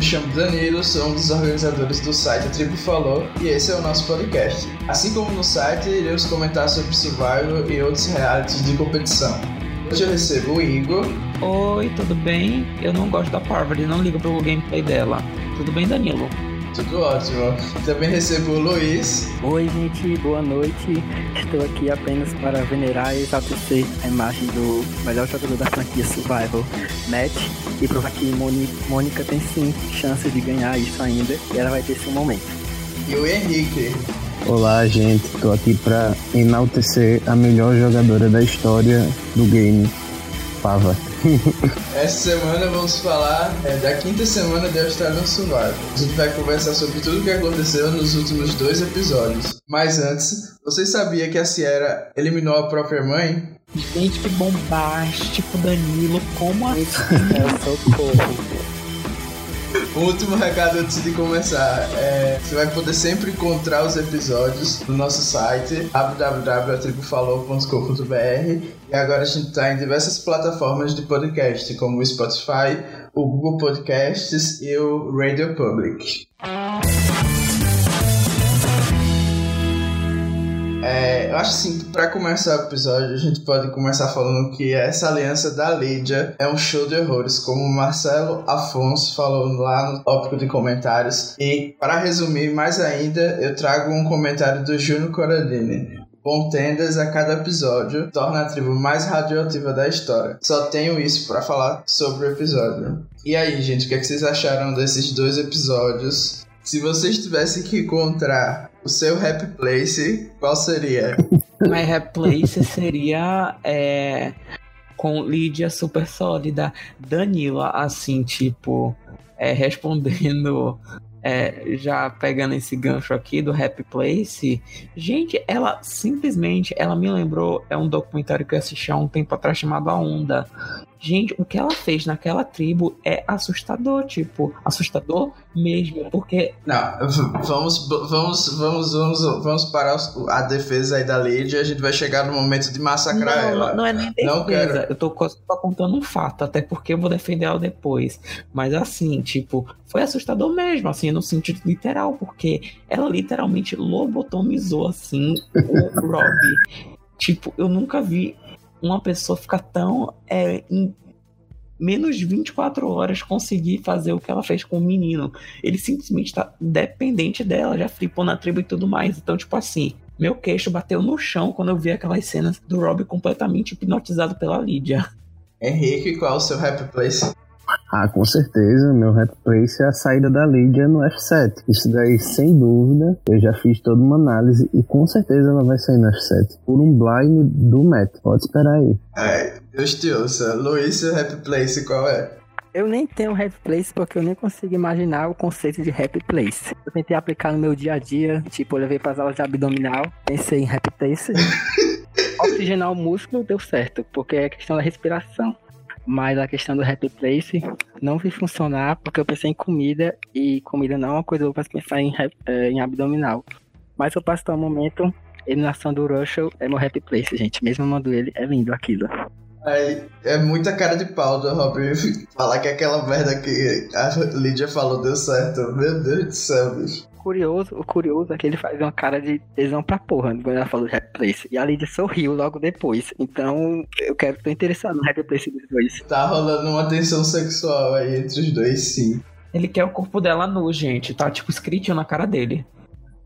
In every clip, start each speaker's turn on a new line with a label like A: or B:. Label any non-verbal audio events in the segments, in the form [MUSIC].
A: me chamo Danilo, sou um dos organizadores do site A Tribo Falou e esse é o nosso podcast. Assim como no site, iremos comentar sobre Survival e outros realities de competição. Hoje eu recebo o Igor.
B: Oi, tudo bem? Eu não gosto da Parvati, não ligo pro gameplay dela. Tudo bem, Danilo?
A: Tudo ótimo. Também recebo o Luiz.
C: Oi, gente, boa noite. Estou aqui apenas para venerar e exaltecer a imagem do melhor jogador da franquia Survival, Matt, e provar que Mônica tem sim chance de ganhar isso ainda e ela vai ter seu momento.
A: E o Henrique.
D: Olá, gente. Estou aqui para enaltecer a melhor jogadora da história do game, Pava. [LAUGHS]
A: Essa semana vamos falar é, da quinta semana de Australian Survival. A gente vai conversar sobre tudo o que aconteceu nos últimos dois episódios. Mas antes, você sabia que a Sierra eliminou a própria mãe?
B: Gente, que bombástico, Danilo. Como [LAUGHS] assim?
C: É, socorro.
A: Um último recado antes de começar. É, você vai poder sempre encontrar os episódios no nosso site www.tribufalou.com.br e agora a gente está em diversas plataformas de podcast, como o Spotify, o Google Podcasts e o Radio Public. É, eu acho assim, para começar o episódio, a gente pode começar falando que essa aliança da Lídia é um show de horrores, como o Marcelo Afonso falou lá no tópico de comentários. E para resumir mais ainda, eu trago um comentário do Júnior Corradini. Contendas a cada episódio torna a tribo mais radioativa da história. Só tenho isso para falar sobre o episódio. E aí, gente, o que, é que vocês acharam desses dois episódios? Se vocês tivessem que encontrar o seu happy place, qual seria? [LAUGHS]
B: My happy place seria é, com Lídia super sólida, Danila, assim, tipo, é, respondendo é, já pegando esse gancho aqui do Happy Place, gente, ela simplesmente, ela me lembrou, é um documentário que eu assisti há um tempo atrás chamado A Onda. Gente, o que ela fez naquela tribo é assustador, tipo, assustador mesmo, porque...
A: Não, vamos, vamos, vamos, vamos, vamos parar a defesa aí da Lady a gente vai chegar no momento de massacrar
B: não,
A: ela.
B: Não, não é nem defesa, não quero... eu tô, tô contando um fato, até porque eu vou defender ela depois. Mas assim, tipo, foi assustador mesmo, assim, no sentido literal, porque ela literalmente lobotomizou, assim, o Robbie. Tipo, eu nunca vi uma pessoa ficar tão é, em menos de 24 horas conseguir fazer o que ela fez com o menino. Ele simplesmente tá dependente dela, já flipou na tribo e tudo mais. Então, tipo assim, meu queixo bateu no chão quando eu vi aquelas cenas do Rob completamente hipnotizado pela Lídia.
A: Henrique, qual é o seu happy place?
D: Ah, com certeza, meu rap place é a saída da Lídia no F7. Isso daí, sem dúvida, eu já fiz toda uma análise e com certeza ela vai sair no F7. Por um blind do Matt. Pode esperar aí.
A: É, Deus te ouça. Luiz, seu rap place qual é?
C: Eu nem tenho rap place porque eu nem consigo imaginar o conceito de rap place. Eu tentei aplicar no meu dia a dia, tipo, eu levei para as aulas de abdominal, pensei em rap place. [LAUGHS] Oxigenar o músculo deu certo, porque é questão da respiração. Mas a questão do happy place não vi funcionar porque eu pensei em comida e comida não é uma coisa para pensar em, é, em abdominal. Mas eu passo um momento, eliminação do Russell é meu happy place, gente. Mesmo amando ele, é lindo aquilo.
A: É muita cara de pau do Robin falar que aquela merda que a Lídia falou deu certo. Meu Deus do céu, bicho
C: curioso, o curioso é que ele faz uma cara de tesão pra porra quando ela falou Happy Place. E a Lídia sorriu logo depois. Então, eu quero, tô interessado no Happy Place dos dois.
A: Tá rolando uma tensão sexual aí entre os dois, sim.
B: Ele quer o corpo dela nu, gente. Tá tipo escrito na cara dele.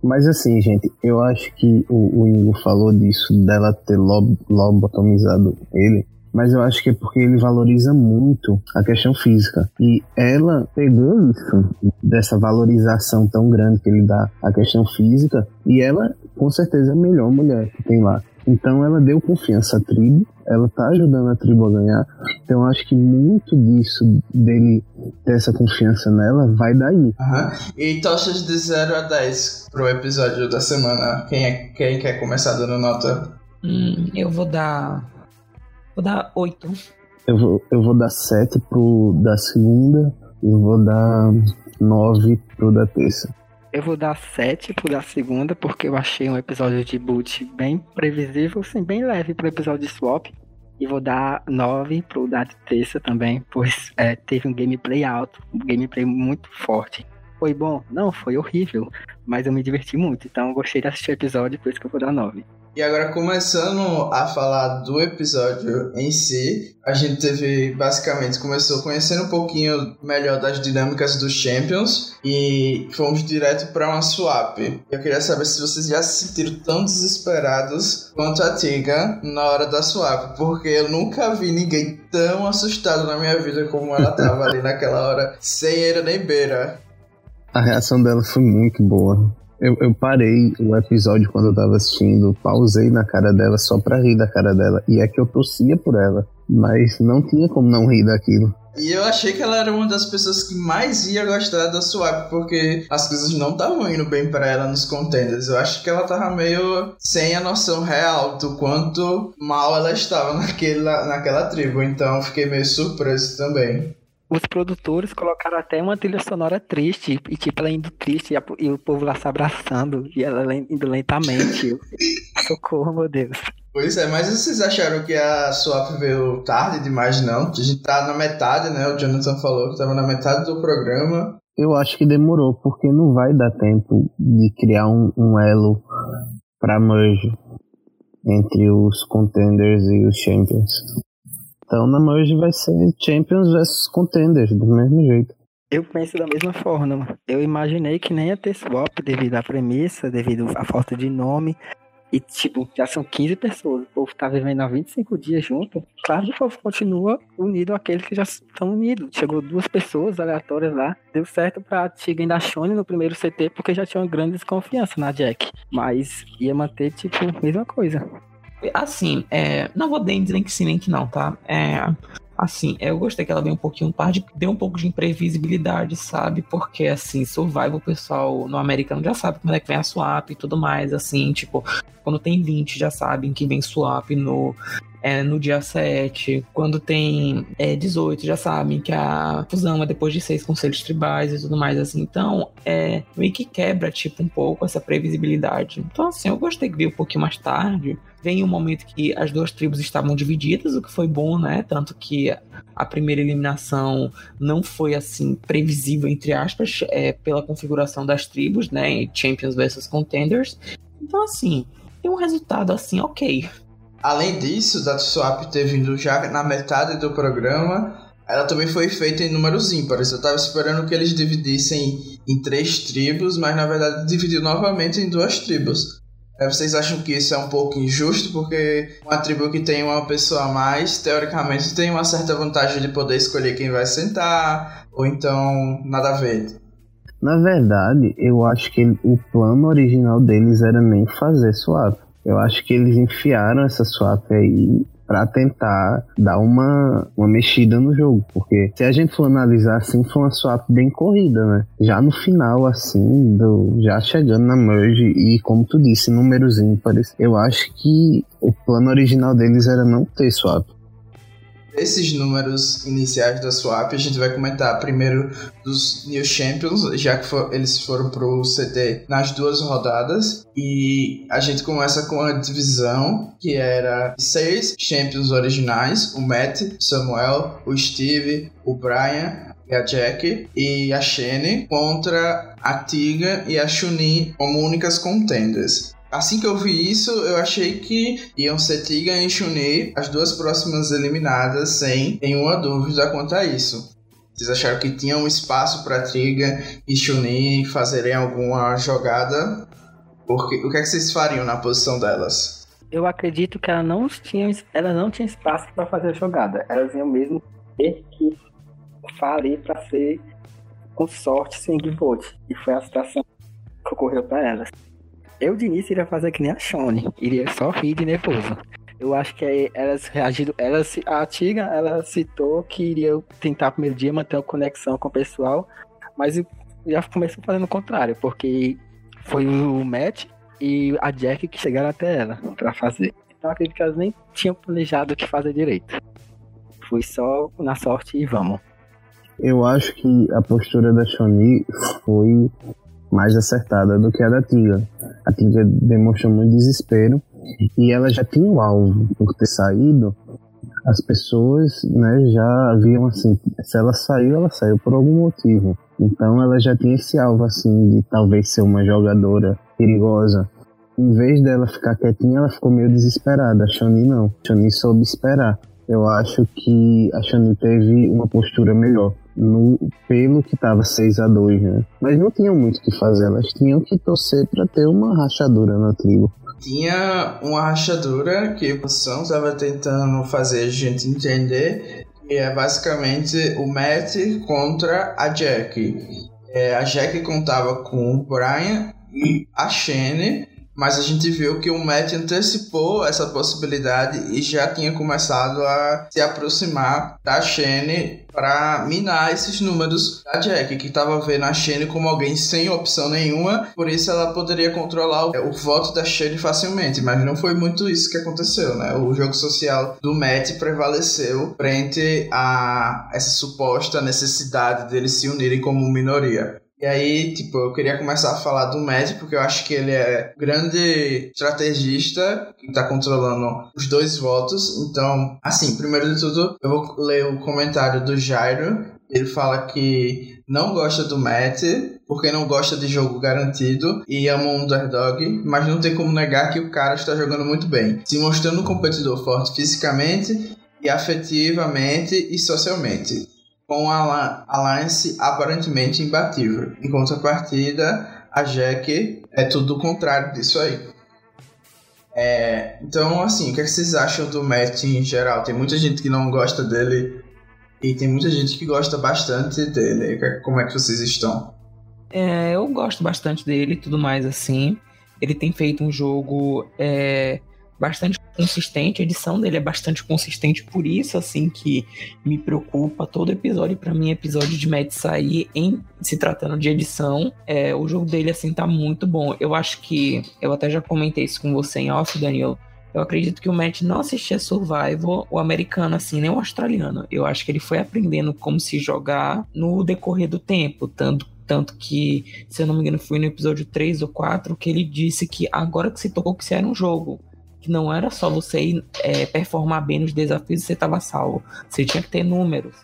D: Mas assim, gente, eu acho que o, o Ingo falou disso, dela ter lob, lobotomizado ele mas eu acho que é porque ele valoriza muito a questão física. E ela pegou isso, dessa valorização tão grande que ele dá à questão física, e ela, com certeza, é a melhor mulher que tem lá. Então ela deu confiança à tribo, ela tá ajudando a tribo a ganhar. Então eu acho que muito disso dele ter essa confiança nela vai daí. Uhum.
A: E tochas de 0 a 10 pro episódio da semana. Quem, é, quem quer começar dando nota?
B: Hum, eu vou dar Vou dar 8.
D: Eu vou, eu vou dar 7 pro da segunda e vou dar 9 pro da terça.
C: Eu vou dar 7 pro da segunda, porque eu achei um episódio de boot bem previsível, sim, bem leve pro episódio de swap. E vou dar 9 pro da terça também, pois é, teve um gameplay alto, um gameplay muito forte. Foi bom? Não, foi horrível, mas eu me diverti muito, então eu gostei de assistir o episódio, por isso que eu vou dar 9.
A: E agora, começando a falar do episódio em si, a gente teve, basicamente, começou conhecendo um pouquinho melhor das dinâmicas dos Champions e fomos direto para uma swap. Eu queria saber se vocês já se sentiram tão desesperados quanto a Tiga na hora da swap, porque eu nunca vi ninguém tão assustado na minha vida como ela tava ali naquela hora, sem eira nem beira.
D: A reação dela foi muito boa. Eu, eu parei o episódio quando eu tava assistindo, pausei na cara dela só pra rir da cara dela. E é que eu torcia por ela, mas não tinha como não rir daquilo.
A: E eu achei que ela era uma das pessoas que mais ia gostar da Swap, porque as coisas não estavam indo bem para ela nos contenders. Eu acho que ela tava meio sem a noção real do quanto mal ela estava [LAUGHS] naquela, naquela tribo. Então fiquei meio surpreso também
C: os produtores colocaram até uma trilha sonora triste, e tipo, ela indo triste, e, a, e o povo lá se abraçando, e ela indo lentamente. [LAUGHS] Socorro, meu Deus.
A: Pois é, mas vocês acharam que a swap veio tarde demais, não? A gente tá na metade, né? O Jonathan falou que tava na metade do programa.
D: Eu acho que demorou, porque não vai dar tempo de criar um, um elo pra merge entre os contenders e os champions. Então na merge vai ser Champions versus Contenders, do mesmo jeito.
C: Eu penso da mesma forma. Eu imaginei que nem ia ter swap devido à premissa, devido à falta de nome. E, tipo, já são 15 pessoas. O povo tá vivendo há 25 dias junto. Claro que o povo continua unido àqueles que já estão unidos. Chegou duas pessoas aleatórias lá. Deu certo pra Tiga e da Shone no primeiro CT, porque já tinha uma grande desconfiança na Jack. Mas ia manter, tipo, mesma coisa.
B: Assim, é, não vou dizer nem que sim, nem que não, tá? É, assim, eu gostei que ela deu um pouquinho, um de, deu um pouco de imprevisibilidade, sabe? Porque, assim, Survival, o pessoal no americano já sabe como é que vem a swap e tudo mais, assim, tipo, quando tem 20 já sabem que vem swap no é, no dia 7. Quando tem é, 18, já sabem que a fusão é depois de seis conselhos tribais e tudo mais assim. Então, é meio que quebra, tipo, um pouco essa previsibilidade. Então, assim, eu gostei que veio um pouquinho mais tarde. Vem um momento que as duas tribos estavam divididas, o que foi bom, né? Tanto que a primeira eliminação não foi assim previsível, entre aspas, é, pela configuração das tribos, né? Champions versus Contenders. Então, assim, tem um resultado assim, ok.
A: Além disso, da Swap ter vindo já na metade do programa, ela também foi feita em números ímpares. Eu tava esperando que eles dividissem em três tribos, mas na verdade dividiu novamente em duas tribos. É, vocês acham que isso é um pouco injusto? Porque uma tribo que tem uma pessoa a mais, teoricamente, tem uma certa vantagem de poder escolher quem vai sentar, ou então nada a ver.
D: Na verdade, eu acho que o plano original deles era nem fazer swap. Eu acho que eles enfiaram essa swap aí para tentar dar uma, uma mexida no jogo, porque se a gente for analisar assim, foi uma swap bem corrida, né? Já no final, assim, do, já chegando na merge e como tu disse, números ímpares, eu acho que o plano original deles era não ter swap
A: esses números iniciais da swap, a gente vai comentar primeiro dos New Champions, já que for, eles foram pro CT nas duas rodadas. E a gente começa com a divisão que era seis Champions originais: o Matt, Samuel, o Steve, o Brian, e a Jack e a Shane contra a Tiga e a Chun-Li como únicas contenders. Assim que eu vi isso, eu achei que iam ser Tiga e Shunei as duas próximas eliminadas, sem nenhuma dúvida quanto a isso. Vocês acharam que tinha um espaço para Triga e Chunin fazerem alguma jogada? Porque, o que, é que vocês fariam na posição delas?
C: Eu acredito que elas não tinham, elas não tinham espaço para fazer a jogada. Elas iam mesmo ter que falir para ser com sorte sem vote. E foi a situação que ocorreu para elas. Eu de início iria fazer que nem a Shone, iria só rir de nervoso. Eu acho que elas reagiram. Ela, a Tiga, ela citou que iria tentar primeiro dia manter uma conexão com o pessoal, mas já começou fazendo o contrário, porque foi o Matt e a Jack que chegaram até ela para fazer. Então acredito que elas nem tinham planejado o que fazer direito. Foi só na sorte e vamos.
D: Eu acho que a postura da Shoni foi mais acertada do que a da Tiga. A Tiga demonstrou muito desespero e ela já tinha o alvo por ter saído as pessoas né, já viam assim, se ela saiu, ela saiu por algum motivo. Então ela já tinha esse alvo assim de talvez ser uma jogadora perigosa. Em vez dela ficar quietinha, ela ficou meio desesperada. A Shani não. A Shani soube esperar. Eu acho que a Shani teve uma postura melhor. No, pelo que estava 6 a 2 né? Mas não tinham muito o que fazer, elas tinham que torcer para ter uma rachadura na tribo
A: tinha uma rachadura que o Sam estava tentando fazer a gente entender, que é basicamente o Matt contra a Jack. É, a Jack contava com o Brian e a Shane mas a gente viu que o Matt antecipou essa possibilidade e já tinha começado a se aproximar da Shane para minar esses números da Jack, que estava vendo a Shane como alguém sem opção nenhuma, por isso ela poderia controlar o, o voto da Shane facilmente, mas não foi muito isso que aconteceu, né? O jogo social do Matt prevaleceu frente a essa suposta necessidade deles se unirem como minoria. E aí, tipo, eu queria começar a falar do Matt, porque eu acho que ele é grande estrategista que tá controlando os dois votos. Então, assim, primeiro de tudo, eu vou ler o comentário do Jairo. Ele fala que não gosta do Matt, porque não gosta de jogo garantido e ama um underdog, mas não tem como negar que o cara está jogando muito bem, se mostrando um competidor forte fisicamente e afetivamente e socialmente com a Alliance aparentemente imbatível. Em contrapartida, a Jack é tudo o contrário disso aí. É, então, assim, o que, é que vocês acham do Matt em geral? Tem muita gente que não gosta dele e tem muita gente que gosta bastante dele. Como é que vocês estão?
B: É, eu gosto bastante dele e tudo mais assim. Ele tem feito um jogo é, bastante consistente, a edição dele é bastante consistente, por isso assim que me preocupa todo episódio para mim episódio de Mad sair em se tratando de edição, é, o jogo dele assim tá muito bom. Eu acho que eu até já comentei isso com você em off, Daniel. Eu acredito que o Matt não assistia Survival, o americano assim, nem o australiano. Eu acho que ele foi aprendendo como se jogar no decorrer do tempo, tanto tanto que, se eu não me engano, foi no episódio 3 ou 4 que ele disse que agora que se tocou que isso era um jogo que não era só você é, performar bem nos desafios e você estava salvo. Você tinha que ter números.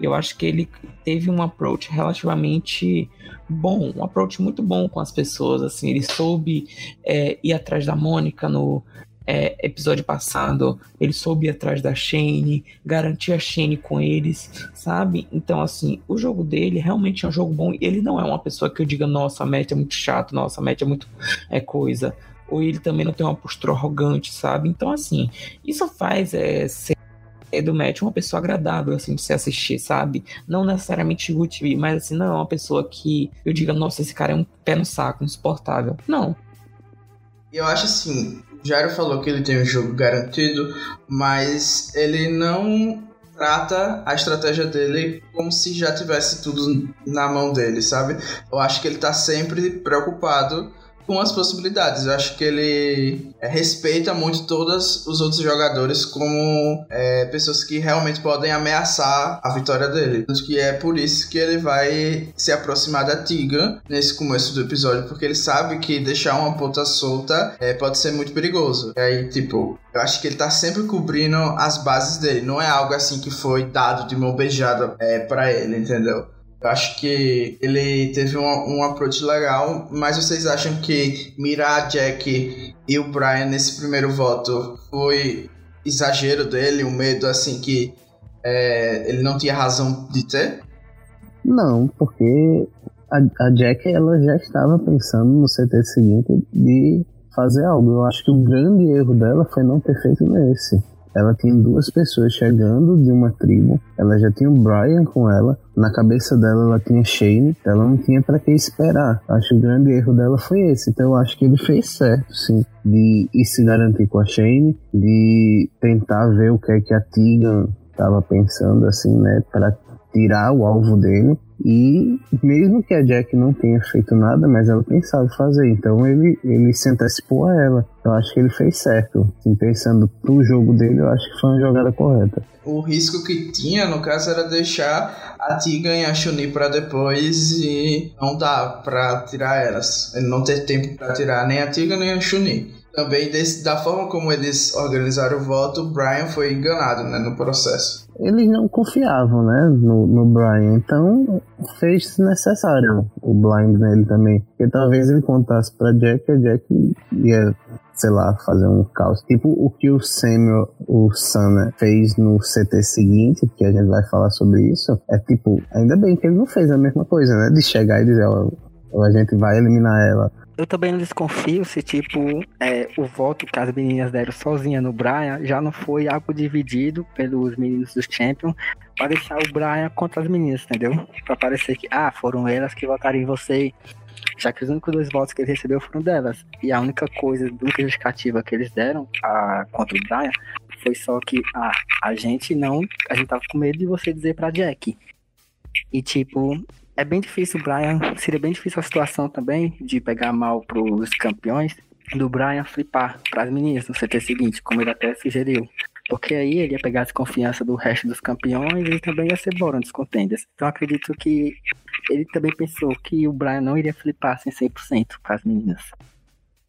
B: Eu acho que ele teve um approach relativamente bom, um approach muito bom com as pessoas. Assim, ele soube é, ir atrás da Mônica no é, episódio passado, ele soube ir atrás da Shane, garantir a Shane com eles, sabe? Então, assim, o jogo dele realmente é um jogo bom. Ele não é uma pessoa que eu diga, nossa, a Matt é muito chato, nossa, a Matt é muito é coisa ou ele também não tem uma postura arrogante, sabe? Então, assim, isso faz é, ser do Matt uma pessoa agradável, assim, de se assistir, sabe? Não necessariamente TV, mas assim, não é uma pessoa que eu diga, nossa, esse cara é um pé no saco, insuportável. Não.
A: Eu acho assim, Jairo falou que ele tem um jogo garantido, mas ele não trata a estratégia dele como se já tivesse tudo na mão dele, sabe? Eu acho que ele tá sempre preocupado com as possibilidades. Eu acho que ele é, respeita muito todos os outros jogadores como é, pessoas que realmente podem ameaçar a vitória dele. Tanto que é por isso que ele vai se aproximar da Tiga nesse começo do episódio, porque ele sabe que deixar uma ponta solta é, pode ser muito perigoso. E aí, tipo, eu acho que ele tá sempre cobrindo as bases dele. Não é algo assim que foi dado de mão beijada é, para ele, entendeu? Eu acho que ele teve um, um approach legal, mas vocês acham que mirar Jack e o Brian nesse primeiro voto foi exagero dele, um medo assim que é, ele não tinha razão de ter?
D: Não, porque a, a Jack ela já estava pensando no CT seguinte de fazer algo. Eu acho que o grande erro dela foi não ter feito nesse ela tinha duas pessoas chegando de uma tribo, ela já tinha o Brian com ela, na cabeça dela ela tinha Shane, ela não tinha para que esperar. Acho que o grande erro dela foi esse, então eu acho que ele fez certo, sim, de ir se garantir com a Shane, de tentar ver o que é que a Tegan estava pensando, assim, né, para tirar o alvo dele. E mesmo que a Jack não tenha feito nada, mas ela pensava fazer, então ele, ele se antecipou a ela. Eu acho que ele fez certo. Assim, pensando pro jogo dele, eu acho que foi uma jogada correta.
A: O risco que tinha, no caso, era deixar a Tiga e a Chun-Li pra depois e não dá pra tirar elas. Ele não ter tempo pra tirar nem a Tiga nem a Chun-Li. também desse, da forma como eles organizaram o voto, o Brian foi enganado né, no processo.
D: Eles não confiavam né, no, no Brian, então fez necessário o blind nele também. Porque talvez ele contasse pra Jack, a Jack ia sei lá, fazer um caos. Tipo o que o Samuel, o Sana, fez no CT seguinte, que a gente vai falar sobre isso, é tipo, ainda bem que ele não fez a mesma coisa, né? De chegar e dizer, ó, a gente vai eliminar ela.
C: Eu também não desconfio se, tipo, é, o voto que as meninas deram sozinha no Brian já não foi algo dividido pelos meninos dos Champions para deixar o Brian contra as meninas, entendeu? Para parecer que, ah, foram elas que votaram em você já que os únicos dois votos que ele recebeu foram delas. E a única coisa, a única justificativa que eles deram a, contra o Brian foi só que ah, a gente não. A gente tava com medo de você dizer pra Jack. E tipo, é bem difícil o Brian. Seria bem difícil a situação também de pegar mal pros campeões do Brian flipar pras meninas no CT seguinte, como ele até sugeriu. Porque aí ele ia pegar a desconfiança do resto dos campeões e também ia ser Boron dos contenders. Então acredito que ele também pensou que o Brian não iria flipar assim 100% com as meninas.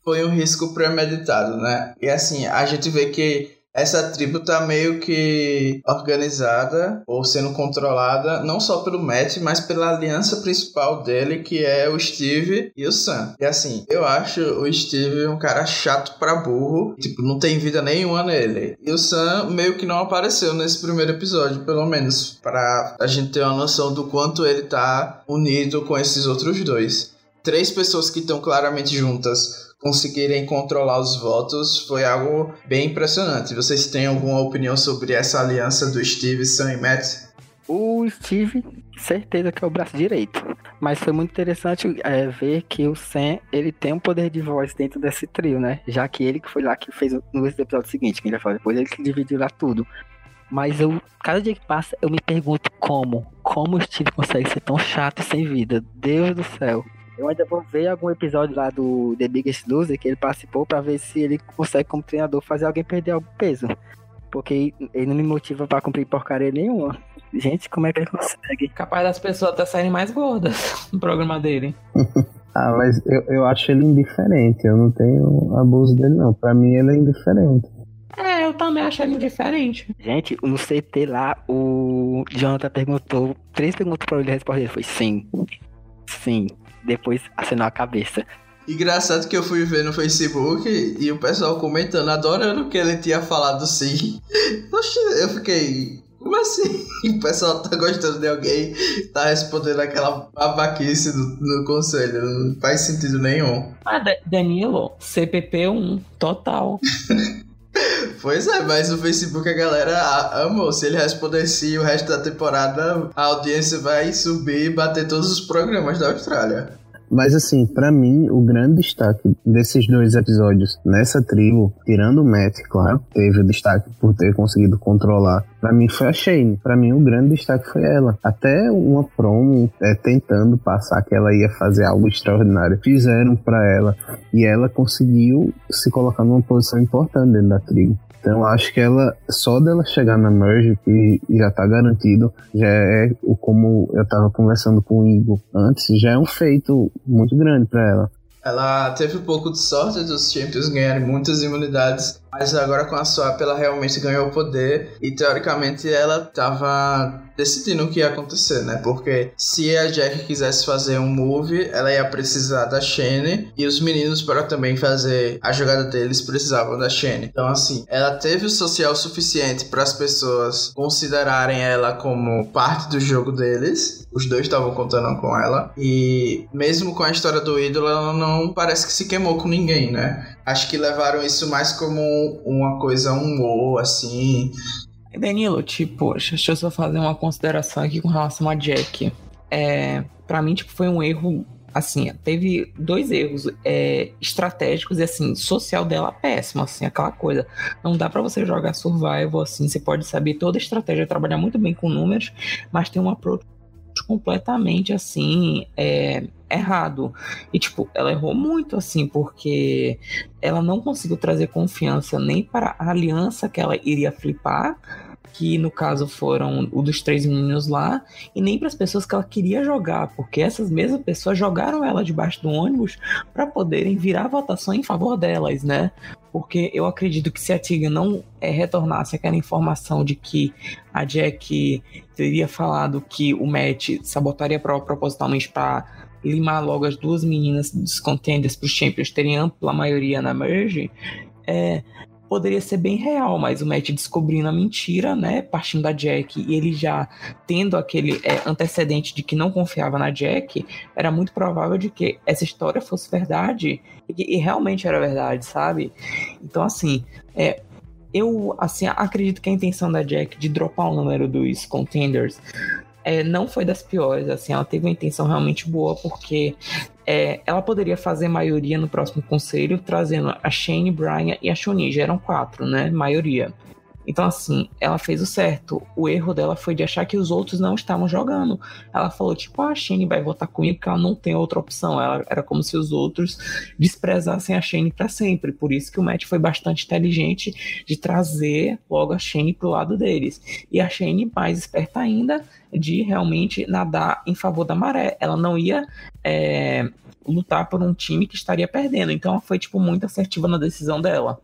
A: Foi um risco premeditado, né? E assim, a gente vê que essa tribo tá meio que organizada ou sendo controlada não só pelo Matt, mas pela aliança principal dele, que é o Steve e o Sam. E assim, eu acho o Steve um cara chato pra burro, tipo, não tem vida nenhuma nele. E o Sam meio que não apareceu nesse primeiro episódio, pelo menos, para a gente ter uma noção do quanto ele tá unido com esses outros dois. Três pessoas que estão claramente juntas conseguirem controlar os votos foi algo bem impressionante. Vocês têm alguma opinião sobre essa aliança do Steve, Sam e Matt?
C: O Steve, certeza que é o braço direito. Mas foi muito interessante é, ver que o Sam, ele tem um poder de voz dentro desse trio, né? Já que ele que foi lá que fez no episódio seguinte, que ele falar depois, ele que dividiu lá tudo. Mas eu, cada dia que passa, eu me pergunto como. Como o Steve consegue ser tão chato e sem vida? Deus do céu. Eu ainda vou ver algum episódio lá do The Biggest Loser que ele participou para ver se ele consegue, como treinador, fazer alguém perder algum peso. Porque ele não me motiva para cumprir porcaria nenhuma. Gente, como é que ele consegue?
B: Capaz das pessoas até saírem mais gordas [LAUGHS] no programa dele. [LAUGHS]
D: ah, mas eu, eu acho ele indiferente. Eu não tenho abuso dele, não. Pra mim, ele é indiferente.
B: É, eu também acho ele indiferente.
C: Gente, no CT lá, o Jonathan perguntou, três perguntas para ele responder. Foi sim. Sim depois acenou a cabeça.
A: Engraçado que eu fui ver no Facebook e o pessoal comentando, adorando que ele tinha falado sim. [LAUGHS] Poxa, eu fiquei. Como assim? [LAUGHS] O pessoal tá gostando de alguém, tá respondendo aquela babaquice no, no conselho. Não faz sentido nenhum.
B: Ah, Danilo, CPP1, total. [LAUGHS]
A: Pois é, mas no Facebook a galera amou. Se ele respondesse o resto da temporada, a audiência vai subir e bater todos os programas da Austrália.
D: Mas assim, para mim, o grande destaque desses dois episódios nessa tribo, tirando o Matt, claro, teve o destaque por ter conseguido controlar. Para mim foi a Shane. Para mim o grande destaque foi ela. Até uma promo é, tentando passar que ela ia fazer algo extraordinário, fizeram para ela e ela conseguiu se colocar numa posição importante dentro da tribo. Então acho que ela, só dela chegar na merge, que já tá garantido, já é o como eu tava conversando com o Igor antes, já é um feito muito grande para ela.
A: Ela teve um pouco de sorte dos Champions ganharem muitas imunidades, mas agora com a Swap ela realmente ganhou poder e teoricamente ela tava decidindo o que ia acontecer, né? Porque se a Jack quisesse fazer um move, ela ia precisar da Shane e os meninos para também fazer a jogada deles precisavam da Shane. Então assim, ela teve o social suficiente para as pessoas considerarem ela como parte do jogo deles. Os dois estavam contando com ela e mesmo com a história do ídolo, ela não parece que se queimou com ninguém, né? Acho que levaram isso mais como uma coisa humor, assim.
B: Danilo, tipo, deixa eu só fazer uma consideração aqui com relação a Jack. É, para mim, tipo, foi um erro, assim, teve dois erros é, estratégicos e, assim, social dela péssimo, assim, aquela coisa. Não dá para você jogar survival, assim, você pode saber toda a estratégia, trabalhar muito bem com números, mas tem um approach completamente assim é, errado. E tipo, ela errou muito assim, porque ela não conseguiu trazer confiança nem para a aliança que ela iria flipar, que no caso foram o dos três meninos lá, e nem para as pessoas que ela queria jogar, porque essas mesmas pessoas jogaram ela debaixo do ônibus para poderem virar votação em favor delas, né? Porque eu acredito que se a Tiga não é, retornasse aquela informação de que a Jack teria falado que o Matt sabotaria propositalmente para limar logo as duas meninas dos contenders para os Champions terem ampla maioria na merge, é, poderia ser bem real, mas o Matt descobrindo a mentira, né, partindo da Jack, e ele já tendo aquele é, antecedente de que não confiava na Jack, era muito provável de que essa história fosse verdade, e, e realmente era verdade, sabe? Então, assim, é, eu assim acredito que a intenção da Jack de dropar o número dos contenders é, não foi das piores, assim, ela teve uma intenção realmente boa, porque é, ela poderia fazer maioria no próximo conselho, trazendo a Shane, Brian e a Shoni, já eram quatro, né, maioria. Então, assim, ela fez o certo. O erro dela foi de achar que os outros não estavam jogando. Ela falou, tipo, ah, a Shane vai votar comigo porque ela não tem outra opção. Ela era como se os outros desprezassem a Shane para sempre. Por isso que o Matt foi bastante inteligente de trazer logo a Shane pro lado deles. E a Shane, mais esperta ainda, de realmente nadar em favor da maré. Ela não ia. É, lutar por um time que estaria perdendo. Então ela foi, tipo, muito assertiva na decisão dela.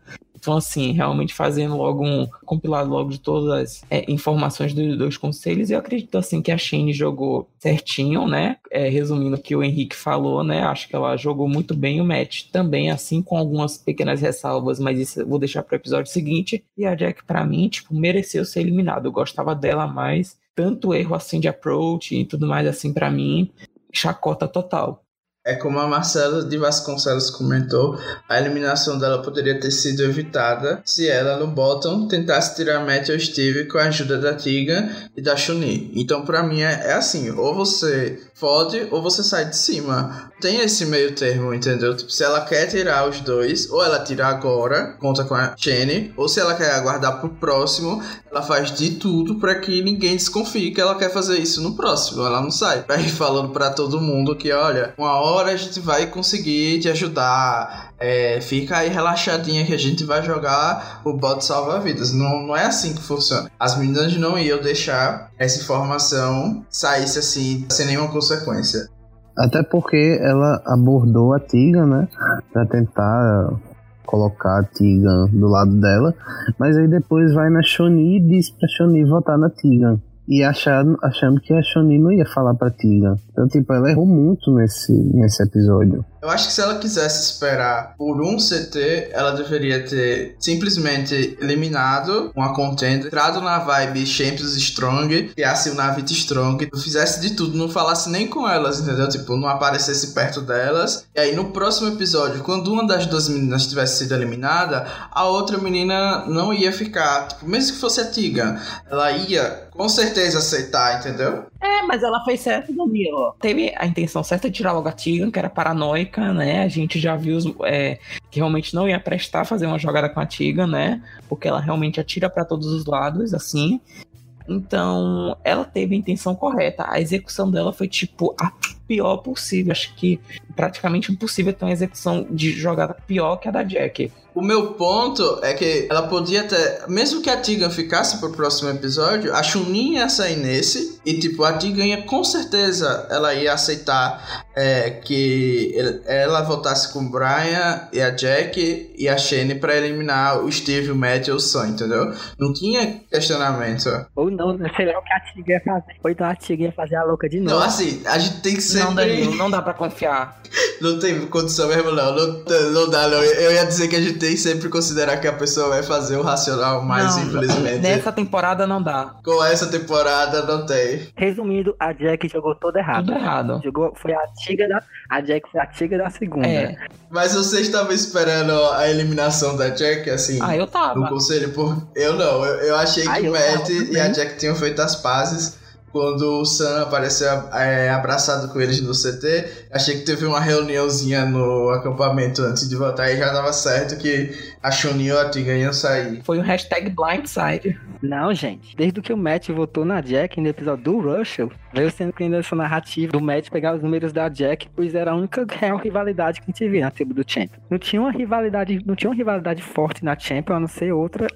B: Então, assim, realmente fazendo logo um compilado logo de todas as é, informações dos dois conselhos, eu acredito, assim, que a Shane jogou certinho, né? É, resumindo o que o Henrique falou, né? Acho que ela jogou muito bem o match também, assim, com algumas pequenas ressalvas, mas isso eu vou deixar para o episódio seguinte. E a Jack, para mim, tipo, mereceu ser eliminada. Eu gostava dela mais. Tanto erro, assim, de approach e tudo mais, assim, para mim, chacota total.
A: É como a Marcela de Vasconcelos comentou, a eliminação dela poderia ter sido evitada se ela no bottom tentasse tirar Matt ou Steve com a ajuda da Tiga e da Chun-Li. Então para mim é, é, assim, ou você fode ou você sai de cima. Tem esse meio termo, entendeu? Tipo, se ela quer tirar os dois, ou ela tira agora, conta com a Jenny, ou se ela quer aguardar pro próximo, ela faz de tudo para que ninguém desconfie que ela quer fazer isso no próximo. Ela não sai. Aí [LAUGHS] falando para todo mundo que, olha, uma hora a gente vai conseguir te ajudar. É, fica aí relaxadinha que a gente vai jogar o bot salva-vidas. Não, não é assim que funciona. As meninas não iam deixar essa informação saísse assim, sem nenhuma consequência.
D: Até porque ela abordou a Tiga, né? Pra tentar colocar a Tigan do lado dela. Mas aí depois vai na Shoni e diz pra Shoni votar na Tigan e achando, achando que a Shoni não ia falar pra Tiga. Então, tipo, ela errou muito nesse, nesse episódio.
A: Eu acho que se ela quisesse esperar por um CT, ela deveria ter simplesmente eliminado uma contender, entrado na vibe Champions Strong, e assim o Navit Strong, fizesse de tudo, não falasse nem com elas, entendeu? Tipo, não aparecesse perto delas. E aí no próximo episódio, quando uma das duas meninas tivesse sido eliminada, a outra menina não ia ficar, tipo, mesmo que fosse a Tiga, ela ia com certeza aceitar, entendeu?
B: É, mas ela fez certo, Danilo. Teve a intenção certa de tirar logo a Tigan, que era paranoica, né? A gente já viu é, que realmente não ia prestar fazer uma jogada com a Tigan, né? Porque ela realmente atira para todos os lados, assim. Então, ela teve a intenção correta. A execução dela foi, tipo, a pior possível. Acho que praticamente impossível ter uma execução de jogada pior que a da Jack.
A: O meu ponto é que ela podia ter. Mesmo que a Tigan ficasse pro próximo episódio, a Chunin ia sair nesse. E, tipo, a Tigan ia com certeza ela ia aceitar é, que ela voltasse com o Brian e a Jack e a Shane pra eliminar o Steve, o Matt e o Sam, entendeu? Não tinha questionamento.
C: Ou não, né? sei lá o que a Tigan ia fazer. Ou então a Tigan ia fazer a louca de novo.
A: Não, assim, a gente tem que sempre.
B: Não, Danilo, não dá pra confiar. [LAUGHS]
A: não tem condição mesmo, não. Não, não dá, não. Eu ia dizer que a gente tem que sempre considerar que a pessoa vai fazer o racional, mas não, infelizmente.
B: Nessa temporada não dá.
A: Com essa temporada não tem.
C: Resumindo, a Jack jogou todo errado.
B: Tudo errado.
C: Jogou, foi a tiga da. A Jack foi a tiga da segunda. É.
A: Mas você estava esperando a eliminação da Jack, assim?
B: Ah, eu tava.
A: No conselho, por. Eu não. Eu, eu achei que o Matt e a Jack tinham feito as pazes quando o Sam apareceu é, abraçado com eles no CT, achei que teve uma reuniãozinha no acampamento antes de voltar e já dava certo que a Chunin ou a Tiga iam sair.
B: Foi o hashtag blindside.
C: Não, gente. Desde que o Matt votou na Jack no episódio do Russell, veio sendo criando essa narrativa do Matt pegar os números da Jack, pois era a única [LAUGHS] real rivalidade que a gente via na tribo do Champion. Não tinha uma rivalidade, não tinha uma rivalidade forte na Champion, a não ser outra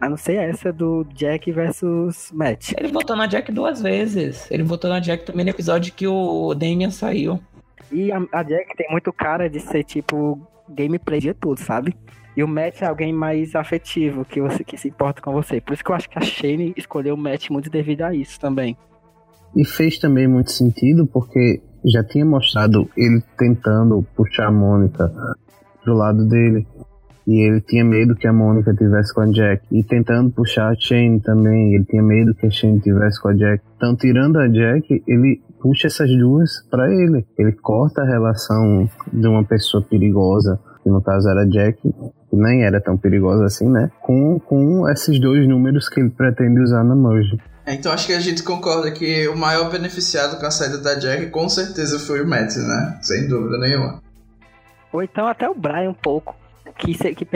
C: A não ser essa do Jack versus Matt.
B: Ele votou na Jack duas vezes. Ele votou na Jack também no episódio que o Damian saiu.
C: E a, a Jack tem muito cara de ser tipo gameplay de tudo, sabe? E o Matt é alguém mais afetivo, que você que se importa com você. Por isso que eu acho que a Shane escolheu o Matt muito devido a isso também.
D: E fez também muito sentido, porque já tinha mostrado ele tentando puxar a Mônica pro lado dele. E ele tinha medo que a Mônica tivesse com a Jack. E tentando puxar a Shane também, ele tinha medo que a Shane tivesse com a Jack. Então, tirando a Jack, ele puxa essas duas para ele. Ele corta a relação de uma pessoa perigosa, que no caso era a Jack, que nem era tão perigosa assim, né? Com, com esses dois números que ele pretende usar na merge.
A: É, então acho que a gente concorda que o maior beneficiado com a saída da Jack com certeza foi o Matt, né? Sem dúvida nenhuma.
C: Ou então até o Brian um pouco. Que, se, que,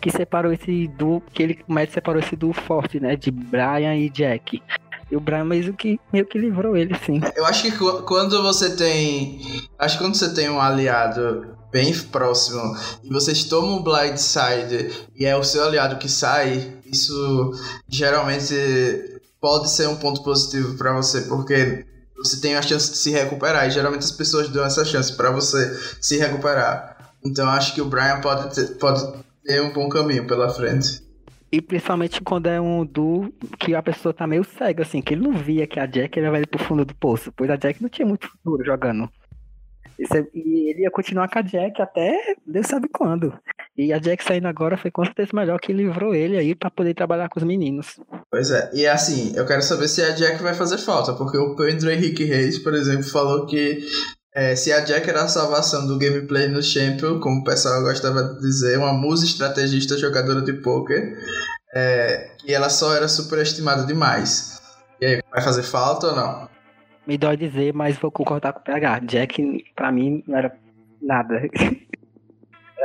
C: que, separou esse duo, que ele, o Matt separou esse duo forte, né? De Brian e Jack. E o Brian mesmo que meio que livrou ele, sim.
A: Eu acho que quando você tem. Acho que quando você tem um aliado bem próximo e vocês tomam um blindside e é o seu aliado que sai, isso geralmente pode ser um ponto positivo para você, porque você tem a chance de se recuperar e geralmente as pessoas dão essa chance para você se recuperar. Então acho que o Brian pode ter, pode ter um bom caminho pela frente.
C: E principalmente quando é um duo que a pessoa tá meio cega, assim, que ele não via que a Jack ia ele pro fundo do poço, pois a Jack não tinha muito futuro jogando. E ele ia continuar com a Jack até Deus sabe quando. E a Jack saindo agora foi com certeza melhor que livrou ele aí para poder trabalhar com os meninos.
A: Pois é, e assim, eu quero saber se a Jack vai fazer falta, porque o Pedro Henrique Reis, por exemplo, falou que é, se a Jack era a salvação do gameplay no Champion, como o pessoal gostava de dizer, uma musa estrategista jogadora de poker, é, e ela só era superestimada demais. E aí, vai fazer falta ou não?
C: Me dói dizer, mas vou concordar com o PH. Jack, pra mim, não era nada. [LAUGHS]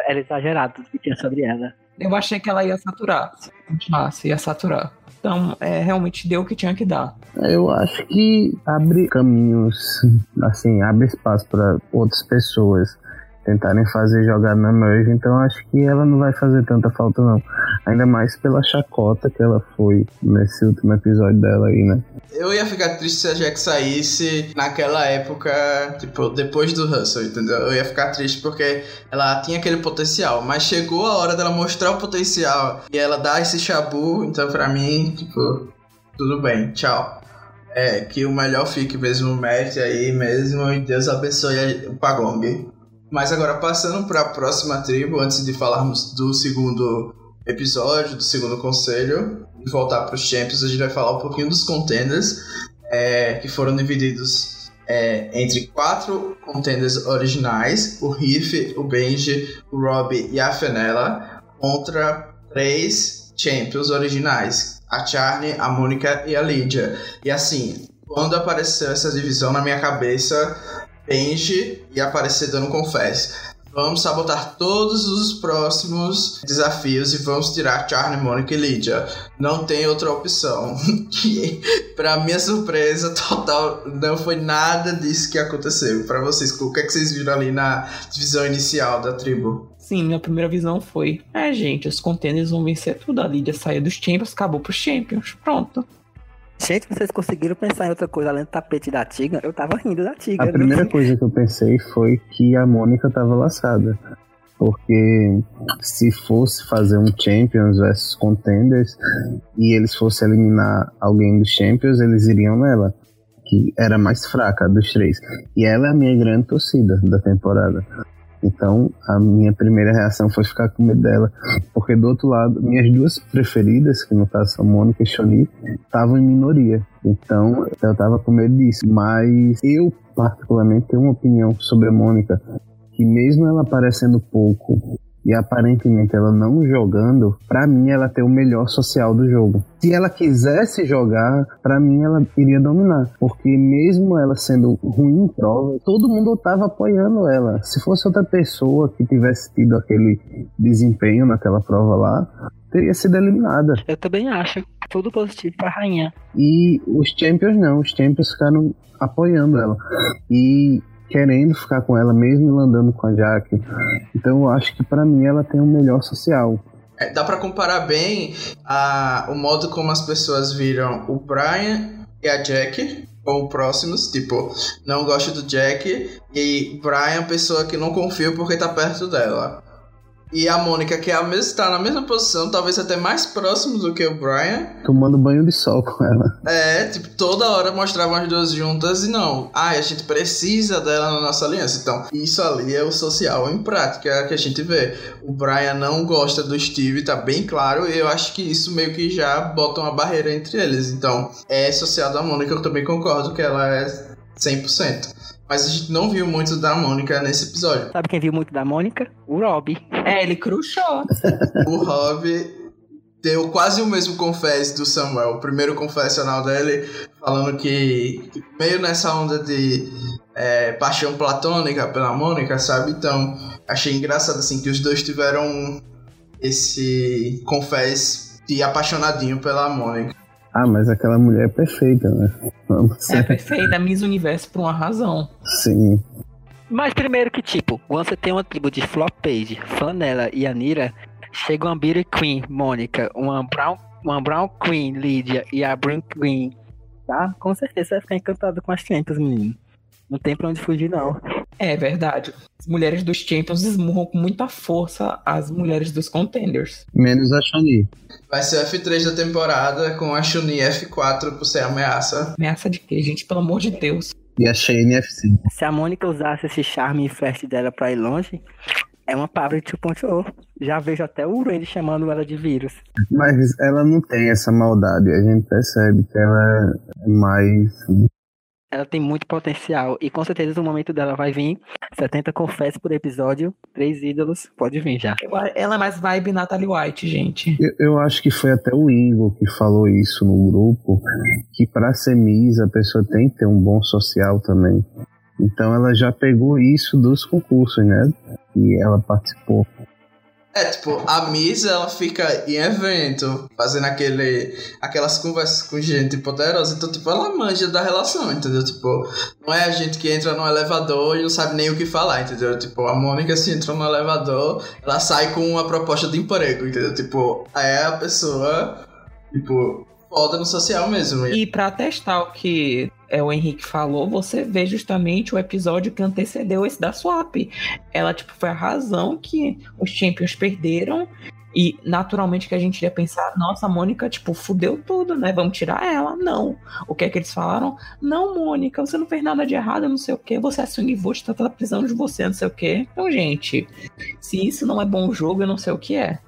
C: era exagerado o que tinha sobre ela.
B: Eu achei que ela ia saturar. Se continuasse, ia saturar. Então, é, realmente deu o que tinha que dar.
D: Eu acho que abre caminhos, assim, abre espaço para outras pessoas tentarem fazer jogada na merge, então acho que ela não vai fazer tanta falta não. Ainda mais pela chacota que ela foi nesse último episódio dela aí, né?
A: Eu ia ficar triste se a Jack saísse naquela época, tipo, depois do Russell, entendeu? Eu ia ficar triste porque ela tinha aquele potencial, mas chegou a hora dela mostrar o potencial e ela dá esse chabu, então pra mim, tipo, tudo bem, tchau. É, que o melhor fique mesmo Matt aí mesmo e Deus abençoe o Pagong. Mas agora, passando para a próxima tribo, antes de falarmos do segundo episódio, do segundo conselho, e voltar para os Champions, a gente vai falar um pouquinho dos contenders, é, que foram divididos é, entre quatro contenders originais: o Riff, o Benji, o Robbie e a Fenella, contra três Champions originais: a Charlie, a Mônica e a Lydia. E assim, quando apareceu essa divisão na minha cabeça, Benji e aparecer dando confesse. Vamos sabotar todos os próximos desafios e vamos tirar Charlie, Monica e Lydia. Não tem outra opção. [LAUGHS] que, pra minha surpresa total, não foi nada disso que aconteceu. Para vocês, o que, é que vocês viram ali na divisão inicial da tribo?
B: Sim, minha primeira visão foi: é, gente, os contêineres vão vencer tudo. A Lydia saiu dos Champions, acabou pros Champions. Pronto.
C: Gente, vocês conseguiram pensar em outra coisa além do tapete da Tiga? Eu tava rindo da Tiga.
D: A primeira coisa que eu pensei foi que a Mônica tava laçada. Porque se fosse fazer um Champions versus Contenders e eles fossem eliminar alguém dos Champions, eles iriam nela. Que era mais fraca dos três. E ela é a minha grande torcida da temporada. Então, a minha primeira reação foi ficar com medo dela. Porque do outro lado, minhas duas preferidas, que no caso são Mônica e Choni, estavam em minoria. Então, eu tava com medo disso. Mas eu, particularmente, tenho uma opinião sobre a Mônica. Que mesmo ela aparecendo pouco e aparentemente ela não jogando, para mim ela tem o melhor social do jogo. Se ela quisesse jogar, para mim ela iria dominar, porque mesmo ela sendo ruim em prova, todo mundo tava apoiando ela. Se fosse outra pessoa que tivesse tido aquele desempenho naquela prova lá, teria sido eliminada.
C: Eu também acho. Tudo positivo pra rainha.
D: E os Champions não, os Champions ficaram apoiando ela. E querendo ficar com ela, mesmo andando com a Jaque. Então eu acho que para mim ela tem o um melhor social.
A: é, dá para comparar bem a, o modo como as pessoas viram o Brian e a Jack como próximos, tipo, não gosto do Jack e Brian, pessoa que não confio porque tá perto dela. E a Mônica, que é a mesma, tá na mesma posição, talvez até mais próximo do que o Brian.
D: Tomando banho de sol com ela.
A: É, tipo, toda hora mostravam as duas juntas e não. Ah, a gente precisa dela na nossa aliança. Então, isso ali é o social em prática que a gente vê. O Brian não gosta do Steve, tá bem claro, e eu acho que isso meio que já bota uma barreira entre eles. Então, é social da Mônica, eu também concordo que ela é 100%. Mas a gente não viu muito da Mônica nesse episódio.
C: Sabe quem viu muito da Mônica? O Rob.
B: É, ele cruxou.
A: o Rob deu quase o mesmo confess do Samuel. O primeiro confessional dele, falando que, meio nessa onda de é, paixão platônica pela Mônica, sabe? Então, achei engraçado assim que os dois tiveram esse confess de apaixonadinho pela Mônica.
D: Ah, mas aquela mulher é perfeita, né?
B: Vamos é perfeita, Miss Universo por uma razão.
D: Sim.
C: Mas primeiro que, tipo, quando você tem uma tribo de Flop Page, Fanella e Anira, chega uma Beauty Queen, Mônica, uma Brown, uma Brown Queen, Lydia e a Brink Queen, tá? Com certeza você vai ficar encantado com as 500, menino. Não tem pra onde fugir, não.
B: É verdade. As mulheres dos Champions esmurram com muita força as mulheres dos Contenders.
D: Menos a Shani.
A: Vai ser o F3 da temporada com a Shuni F4 por ser ameaça.
B: Ameaça de quê, gente? Pelo amor de Deus.
D: E a Shane F5.
C: Se a Mônica usasse esse charme e flash dela pra ir longe, é uma palavra de 2.0. Já vejo até o Randy chamando ela de vírus.
D: Mas ela não tem essa maldade. A gente percebe que ela é mais
C: ela tem muito potencial e com certeza o momento dela vai vir. 70 confesso por episódio, três ídolos, pode vir já.
B: Ela é mais vibe Natalie White, gente.
D: Eu, eu acho que foi até o Igor que falou isso no grupo, que para ser Miss a pessoa tem que ter um bom social também. Então ela já pegou isso dos concursos, né? E ela participou.
A: É, tipo, a Miss, ela fica em evento, fazendo aquele, aquelas conversas com gente poderosa, então, tipo, ela manja da relação, entendeu? Tipo, não é a gente que entra no elevador e não sabe nem o que falar, entendeu? Tipo, a Mônica, se entra no elevador, ela sai com uma proposta de emprego, entendeu? Tipo, é a pessoa, tipo, foda no social mesmo.
B: E para testar o que é, o Henrique falou, você vê justamente o episódio que antecedeu esse da Swap. Ela, tipo, foi a razão que os Champions perderam. E naturalmente que a gente ia pensar, nossa, Mônica, tipo, fudeu tudo, né? Vamos tirar ela. Não. O que é que eles falaram? Não, Mônica, você não fez nada de errado, não sei o que. Você é Sunivote, tá, tá precisando de você, não sei o que. Então, gente, se isso não é bom jogo, eu não sei o que é.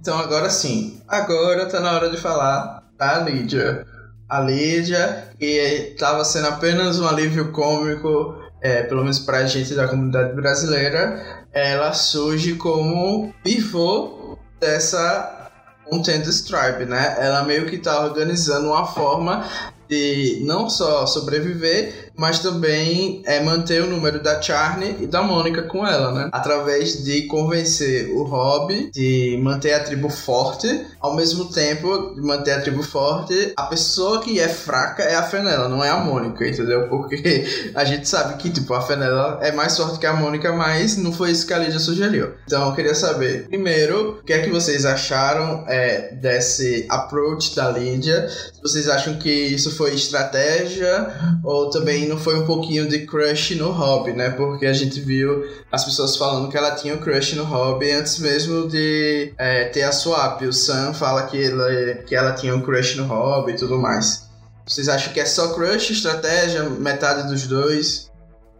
A: Então agora sim. Agora tá na hora de falar da Lídia a Lídia, que estava sendo apenas um alívio cômico, é, pelo menos para a gente da comunidade brasileira, ela surge como pivô dessa Contender Tribe, né? Ela meio que está organizando uma forma de não só sobreviver, mas também é manter o número da Charney e da Mônica com ela, né? Através de convencer o Rob de manter a tribo forte, ao mesmo tempo de manter a tribo forte, a pessoa que é fraca é a Fenella, não é a Mônica, entendeu? Porque [LAUGHS] a gente sabe que, tipo, a Fenella é mais forte que a Mônica, mas não foi isso que a Lídia sugeriu. Então eu queria saber, primeiro, o que é que vocês acharam é, desse approach da Lídia? Vocês acham que isso foi estratégia ou também não foi um pouquinho de crush no Hobby, né? Porque a gente viu as pessoas falando que ela tinha um crush no Hobby antes mesmo de é, ter a swap. O Sam fala que ela, que ela tinha um crush no Hobby e tudo mais. Vocês acham que é só crush, estratégia, metade dos dois?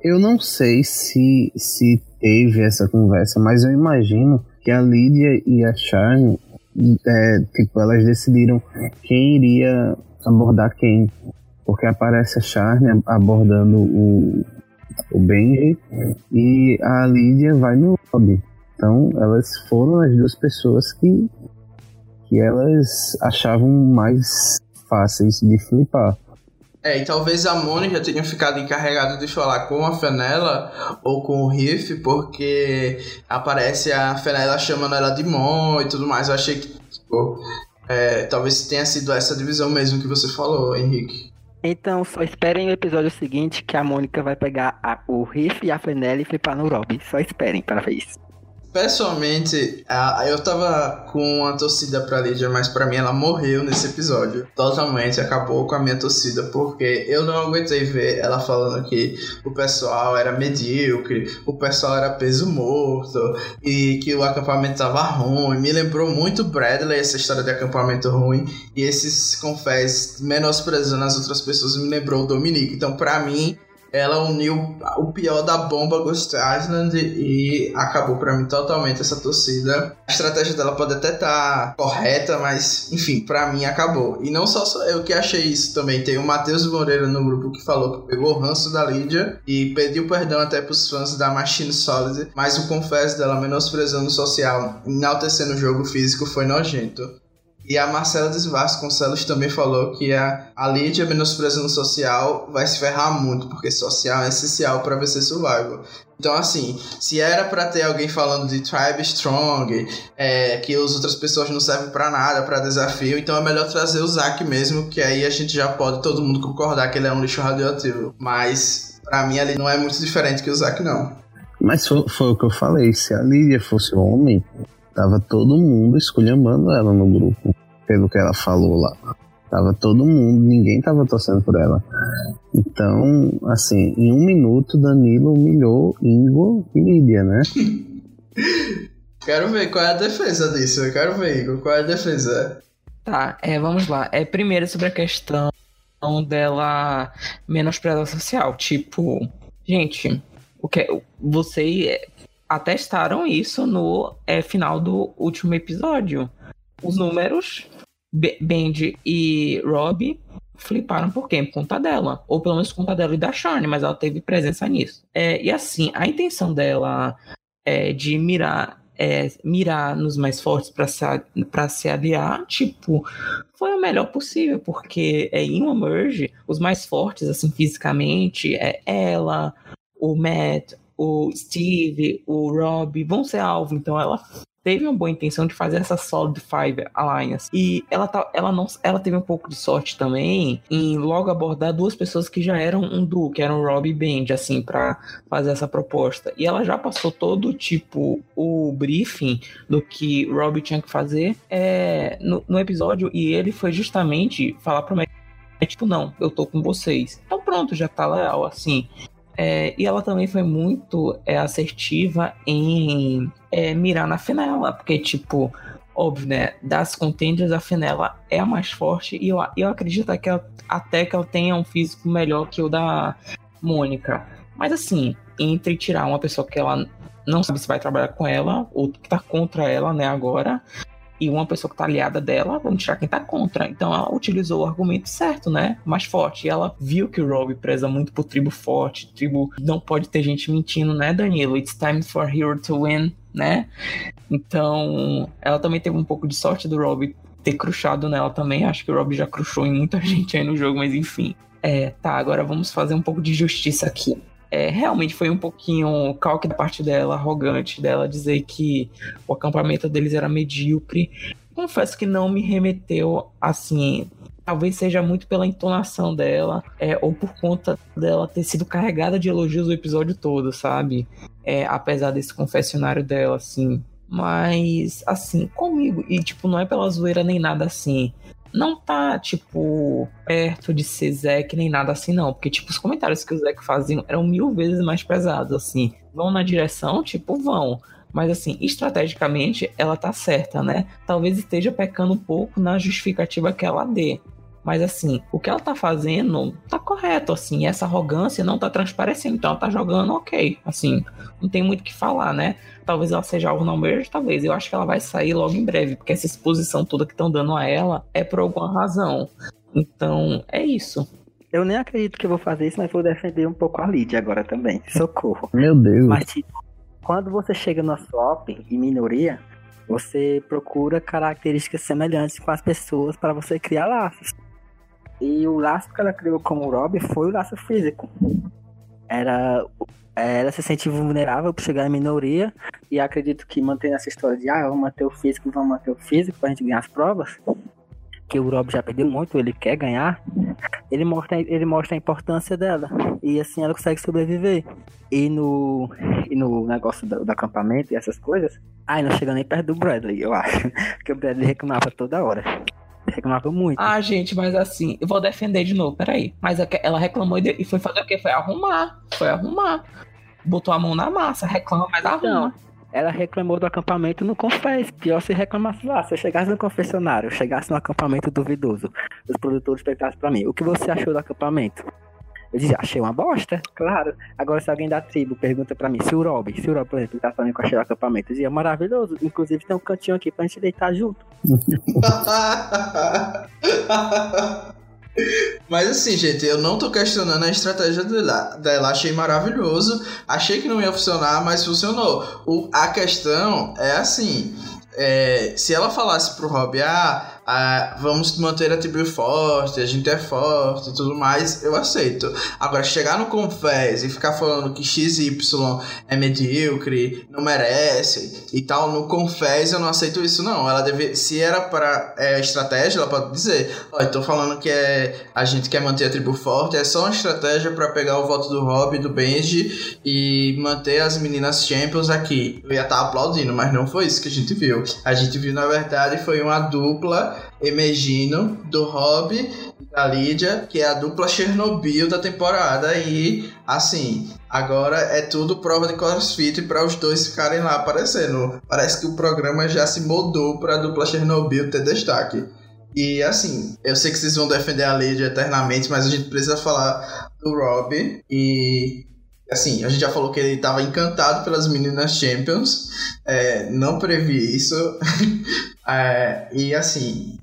D: Eu não sei se, se teve essa conversa, mas eu imagino que a Lídia e a Charne, é, tipo, elas decidiram quem iria abordar quem porque aparece a Charne abordando o, o Benji e a Lídia vai no lobby. Então elas foram as duas pessoas que, que elas achavam mais fáceis de flipar.
A: É, e talvez a Mônica tenha ficado encarregada de falar com a Fenella ou com o Riff, porque aparece a Fenella chamando ela de Mon e tudo mais. Eu achei que, tipo, é, talvez tenha sido essa divisão mesmo que você falou, Henrique.
C: Então só esperem o episódio seguinte que a Mônica vai pegar a, o Riff e a Flanelli e flipar no Rob. Só esperem para ver isso.
A: Pessoalmente, eu tava com uma torcida pra Lídia, mas pra mim ela morreu nesse episódio. Totalmente acabou com a minha torcida, porque eu não aguentei ver ela falando que o pessoal era medíocre, o pessoal era peso morto e que o acampamento tava ruim. Me lembrou muito Bradley, essa história de acampamento ruim, e esses confés menosprezando as outras pessoas me lembrou o Dominique. Então, pra mim, ela uniu o pior da bomba Ghost Island e acabou para mim totalmente essa torcida. A estratégia dela pode até estar tá correta, mas enfim, para mim acabou. E não só eu que achei isso também. Tem o Matheus Moreira no grupo que falou que pegou o ranço da Lídia e pediu perdão até pros fãs da Machine Solid, mas o confesso dela menosprezando o social, enaltecendo o jogo físico foi nojento. E a Marcela Vasconcelos também falou que a, a Lídia menosprezando social vai se ferrar muito, porque social é essencial para vencer survival. Então, assim, se era para ter alguém falando de Tribe Strong, é, que as outras pessoas não servem para nada, para desafio, então é melhor trazer o Zack mesmo, que aí a gente já pode todo mundo concordar que ele é um lixo radioativo. Mas, para mim, ele não é muito diferente que o Zack, não.
D: Mas foi, foi o que eu falei, se a Lídia fosse homem, Tava todo mundo esculhambando ela no grupo, pelo que ela falou lá. Tava todo mundo, ninguém tava torcendo por ela. Então, assim, em um minuto, Danilo humilhou Ingo e Lídia, né? [LAUGHS]
A: quero ver qual é a defesa disso. Eu quero ver, Igor, qual é a defesa.
B: Tá, é, vamos lá. É primeiro sobre a questão dela menosprezar social. Tipo, gente, o que você atestaram isso no é, final do último episódio. Os números, Bendy e Rob fliparam por quem? Por conta dela. Ou pelo menos por conta dela e da Shane, mas ela teve presença nisso. É, e assim, a intenção dela é de mirar é, mirar nos mais fortes para se, se aliar, tipo, foi o melhor possível, porque é, em uma merge, os mais fortes, assim, fisicamente, é ela, o Matt, o Steve, o Rob vão ser alvo, então ela teve uma boa intenção de fazer essa Solid Five Alliance. E ela, tá, ela, não, ela teve um pouco de sorte também em logo abordar duas pessoas que já eram um duo, que eram Rob e Bend, assim, para fazer essa proposta. E ela já passou todo, tipo, o briefing do que Rob tinha que fazer é, no, no episódio, e ele foi justamente falar pro Matt, tipo, não, eu tô com vocês. Então pronto, já tá legal, assim. É, e ela também foi muito é, assertiva em é, mirar na Fenella, porque, tipo, óbvio, né? Das contenders, a Fenella é a mais forte e eu, eu acredito que ela, até que ela tenha um físico melhor que o da Mônica. Mas, assim, entre tirar uma pessoa que ela não sabe se vai trabalhar com ela, ou que tá contra ela, né, agora, e uma pessoa que tá aliada dela, vamos tirar quem tá contra. Então ela utilizou o argumento certo, né? Mais forte. E ela viu que o Rob preza muito por tribo forte, tribo não pode ter gente mentindo, né, Danilo? It's time for hero to win, né? Então, ela também teve um pouco de sorte do Rob ter crushado nela também. Acho que o Rob já crushou em muita [LAUGHS] gente aí no jogo, mas enfim. É, tá, agora vamos fazer um pouco de justiça aqui é, realmente foi um pouquinho calque da parte dela, arrogante dela, dizer que o acampamento deles era medíocre. Confesso que não me remeteu assim. Talvez seja muito pela entonação dela, é, ou por conta dela ter sido carregada de elogios o episódio todo, sabe? É, apesar desse confessionário dela, assim. Mas, assim, comigo, e tipo, não é pela zoeira nem nada assim não tá, tipo, perto de ser Zack nem nada assim, não. Porque, tipo, os comentários que o Zack fazia eram mil vezes mais pesados, assim. Vão na direção, tipo, vão. Mas, assim, estrategicamente, ela tá certa, né? Talvez esteja pecando um pouco na justificativa que ela dê. Mas assim, o que ela tá fazendo tá correto, assim, essa arrogância não tá transparecendo, então ela tá jogando ok, assim, não tem muito o que falar, né? Talvez ela seja algo não merge, talvez. Eu acho que ela vai sair logo em breve, porque essa exposição toda que estão dando a ela é por alguma razão. Então, é isso.
C: Eu nem acredito que eu vou fazer isso, mas vou defender um pouco a Lid agora também. [LAUGHS] Socorro.
D: Meu Deus.
C: Mas, tipo, quando você chega no swap em minoria, você procura características semelhantes com as pessoas para você criar laços. E o laço que ela criou como Rob foi o laço físico. Era ela se sente vulnerável por chegar em minoria e acredito que mantendo essa história de ah, vamos manter o físico, vamos manter o físico pra gente ganhar as provas, que o Rob já perdeu muito, ele quer ganhar, ele mostra, ele mostra a importância dela e assim ela consegue sobreviver. E no e no negócio do, do acampamento e essas coisas, ai, não chega nem perto do Bradley, eu acho. [LAUGHS] Porque o Bradley reclamava toda hora. Reclamava muito.
B: Ah, gente, mas assim, eu vou defender de novo, peraí. Mas é ela reclamou e foi fazer o quê? Foi arrumar. Foi arrumar. Botou a mão na massa, reclama, mas arruma. Então,
C: ela reclamou do acampamento no Confess. Pior se reclamasse lá. Se eu chegasse no confessionário, eu chegasse no acampamento duvidoso, os produtores perguntassem pra mim: o que você achou do acampamento? Eu dizia, achei uma bosta, claro. Agora, se alguém da tribo pergunta pra mim, se o Rob, se o Rob, por exemplo, tá falando que eu achei o acampamento, eu dizia, maravilhoso. Inclusive, tem um cantinho aqui pra gente deitar junto. [LAUGHS]
A: Mas assim, gente, eu não tô questionando a estratégia dela. dela. Achei maravilhoso. Achei que não ia funcionar, mas funcionou. O, a questão é assim: é, se ela falasse pro Rob, ah, ah, vamos manter a tribo forte, a gente é forte e tudo mais, eu aceito. Agora, chegar no Confess e ficar falando que XY é medíocre, não merece e tal, no Confess eu não aceito isso, não. Ela deve, se era para é, estratégia, ela pode dizer: Olha, tô falando que é, a gente quer manter a tribo forte, é só uma estratégia para pegar o voto do Rob e do Benji e manter as meninas champions aqui. Eu ia estar tá aplaudindo, mas não foi isso que a gente viu. A gente viu, na verdade, foi uma dupla emergindo do Rob e da Lídia, que é a dupla Chernobyl da temporada. E, assim, agora é tudo prova de crossfit para os dois ficarem lá aparecendo. Parece que o programa já se moldou para a dupla Chernobyl ter destaque. E assim, eu sei que vocês vão defender a Lídia eternamente, mas a gente precisa falar do Rob. E assim, a gente já falou que ele estava encantado pelas meninas Champions. É, não previ isso. [LAUGHS] é, e assim,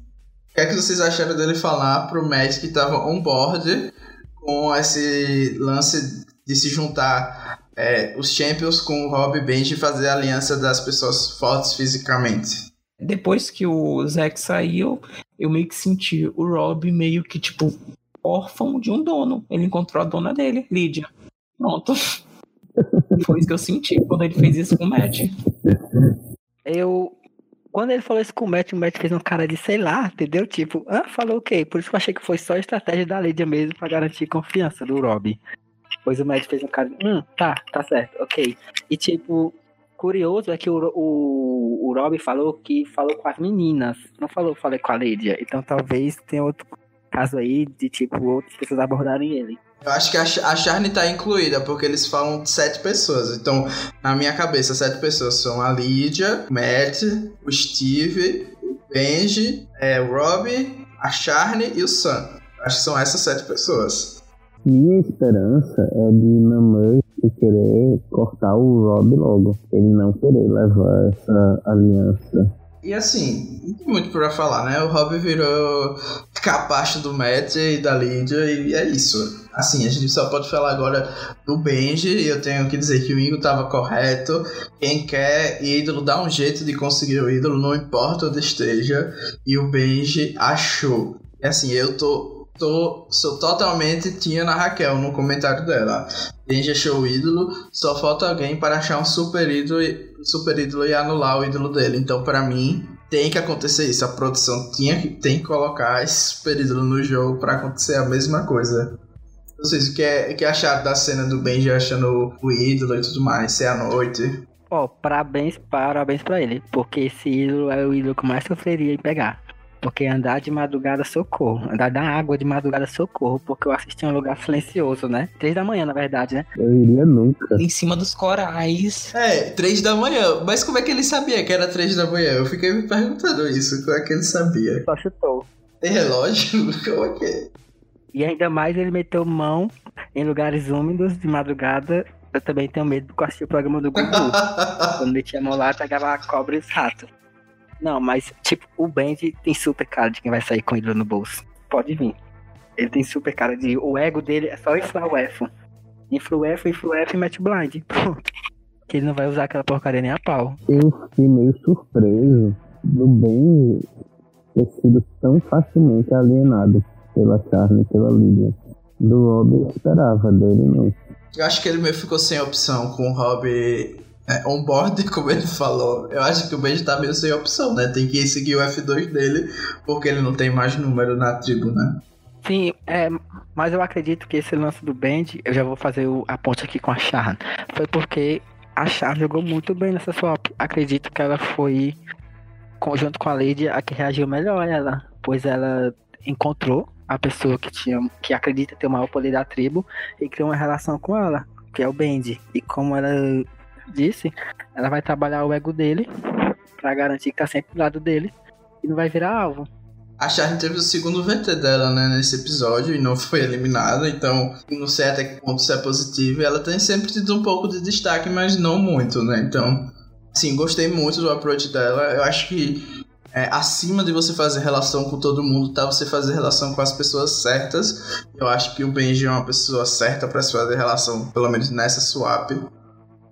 A: o que é que vocês acharam dele falar pro Matt que estava on board com esse lance de se juntar é, os Champions com o Rob Benji e fazer a aliança das pessoas fortes fisicamente?
B: Depois que o Zack saiu, eu meio que senti o Rob meio que, tipo, órfão de um dono. Ele encontrou a dona dele, Lídia. Pronto. [LAUGHS] Foi isso que eu senti quando ele fez isso com o Matt.
C: Eu. Quando ele falou isso com o Matt, o Matt fez um cara de sei lá, entendeu? Tipo, ah, falou o quê? Por isso que eu achei que foi só estratégia da Lídia mesmo pra garantir confiança do Rob. Pois o Matt fez um cara hum, tá, tá certo, ok. E tipo, curioso é que o, o, o Rob falou que falou com as meninas, não falou, falei com a Lídia. Então talvez tenha outro caso aí de tipo, outras pessoas abordarem ele.
A: Eu acho que a, a Charne tá incluída, porque eles falam sete pessoas. Então, na minha cabeça, sete pessoas são a Lídia, Matt, o Steve, o Benji, é, o Rob, a Charne e o Sam. Acho que são essas sete pessoas.
D: Minha esperança é de Namor querer cortar o Rob logo. Ele não querer levar essa aliança
A: e assim, não tem muito pra falar, né? O Rob virou capacho do Matt e da Lydia e é isso. Assim, a gente só pode falar agora do Benji e eu tenho que dizer que o Ingo tava correto. Quem quer ídolo dá um jeito de conseguir o ídolo, não importa onde esteja. E o Benji achou. E assim, eu tô tô, sou totalmente tinha na Raquel no comentário dela. Benji achou o ídolo, só falta alguém para achar um super ídolo, super ídolo e anular o ídolo dele. Então, para mim, tem que acontecer isso. A produção tinha que, tem que colocar esse super ídolo no jogo para acontecer a mesma coisa. Vocês, o que, é, que acharam da cena do Benji achando o ídolo e tudo mais, ser a noite?
C: Ó, oh, parabéns, parabéns pra ele, porque esse ídolo é o ídolo que mais sofreria em pegar. Porque andar de madrugada socorro. Andar da água de madrugada socorro. Porque eu assisti um lugar silencioso, né? Três da manhã, na verdade, né?
D: Eu iria nunca.
B: Em cima dos corais.
A: É, três da manhã. Mas como é que ele sabia que era três da manhã? Eu fiquei me perguntando isso. Como é que ele sabia?
C: Só chutou.
A: Tem relógio? [LAUGHS] Como é que é?
C: E ainda mais ele meteu mão em lugares úmidos de madrugada. Eu também tenho medo porque eu assisti o programa do Gugu. [LAUGHS] Quando ele tinha mão lá, pegava a cobra e os ratos. Não, mas, tipo, o Benji tem super cara de quem vai sair com ele no bolso. Pode vir. Ele tem super cara de. O ego dele é só inflar o F. Infla o F, infla o F e mete blind. Pronto. Que ele não vai usar aquela porcaria nem a pau.
D: Eu fiquei meio surpreso do Benji ter sido tão facilmente alienado pela carne e pela Lydia. Do Rob eu esperava dele, não.
A: Eu acho que ele meio ficou sem opção com o Rob é, on-board, como ele falou, eu acho que o Benji tá meio sem opção, né? Tem que seguir o F2 dele, porque ele não tem mais número na tribo, né?
C: Sim, é, mas eu acredito que esse lance do Benji, eu já vou fazer o, a ponte aqui com a Shahan, foi porque A Char jogou muito bem nessa swap. Acredito que ela foi, conjunto com a Lady, a que reagiu melhor ela. Pois ela encontrou a pessoa que tinha que acredita ter o maior poder da tribo e criou uma relação com ela, que é o Bendy. E como ela disse, ela vai trabalhar o ego dele para garantir que tá sempre do lado dele e não vai virar alvo.
A: A Charlie teve o segundo VT dela, né, nesse episódio e não foi eliminada, então não sei até que ponto isso é positivo. Ela tem sempre tido um pouco de destaque, mas não muito, né? Então, sim, gostei muito do approach dela. Eu acho que é, acima de você fazer relação com todo mundo, tá você fazer relação com as pessoas certas. Eu acho que o Benji é uma pessoa certa para se fazer relação, pelo menos nessa swap.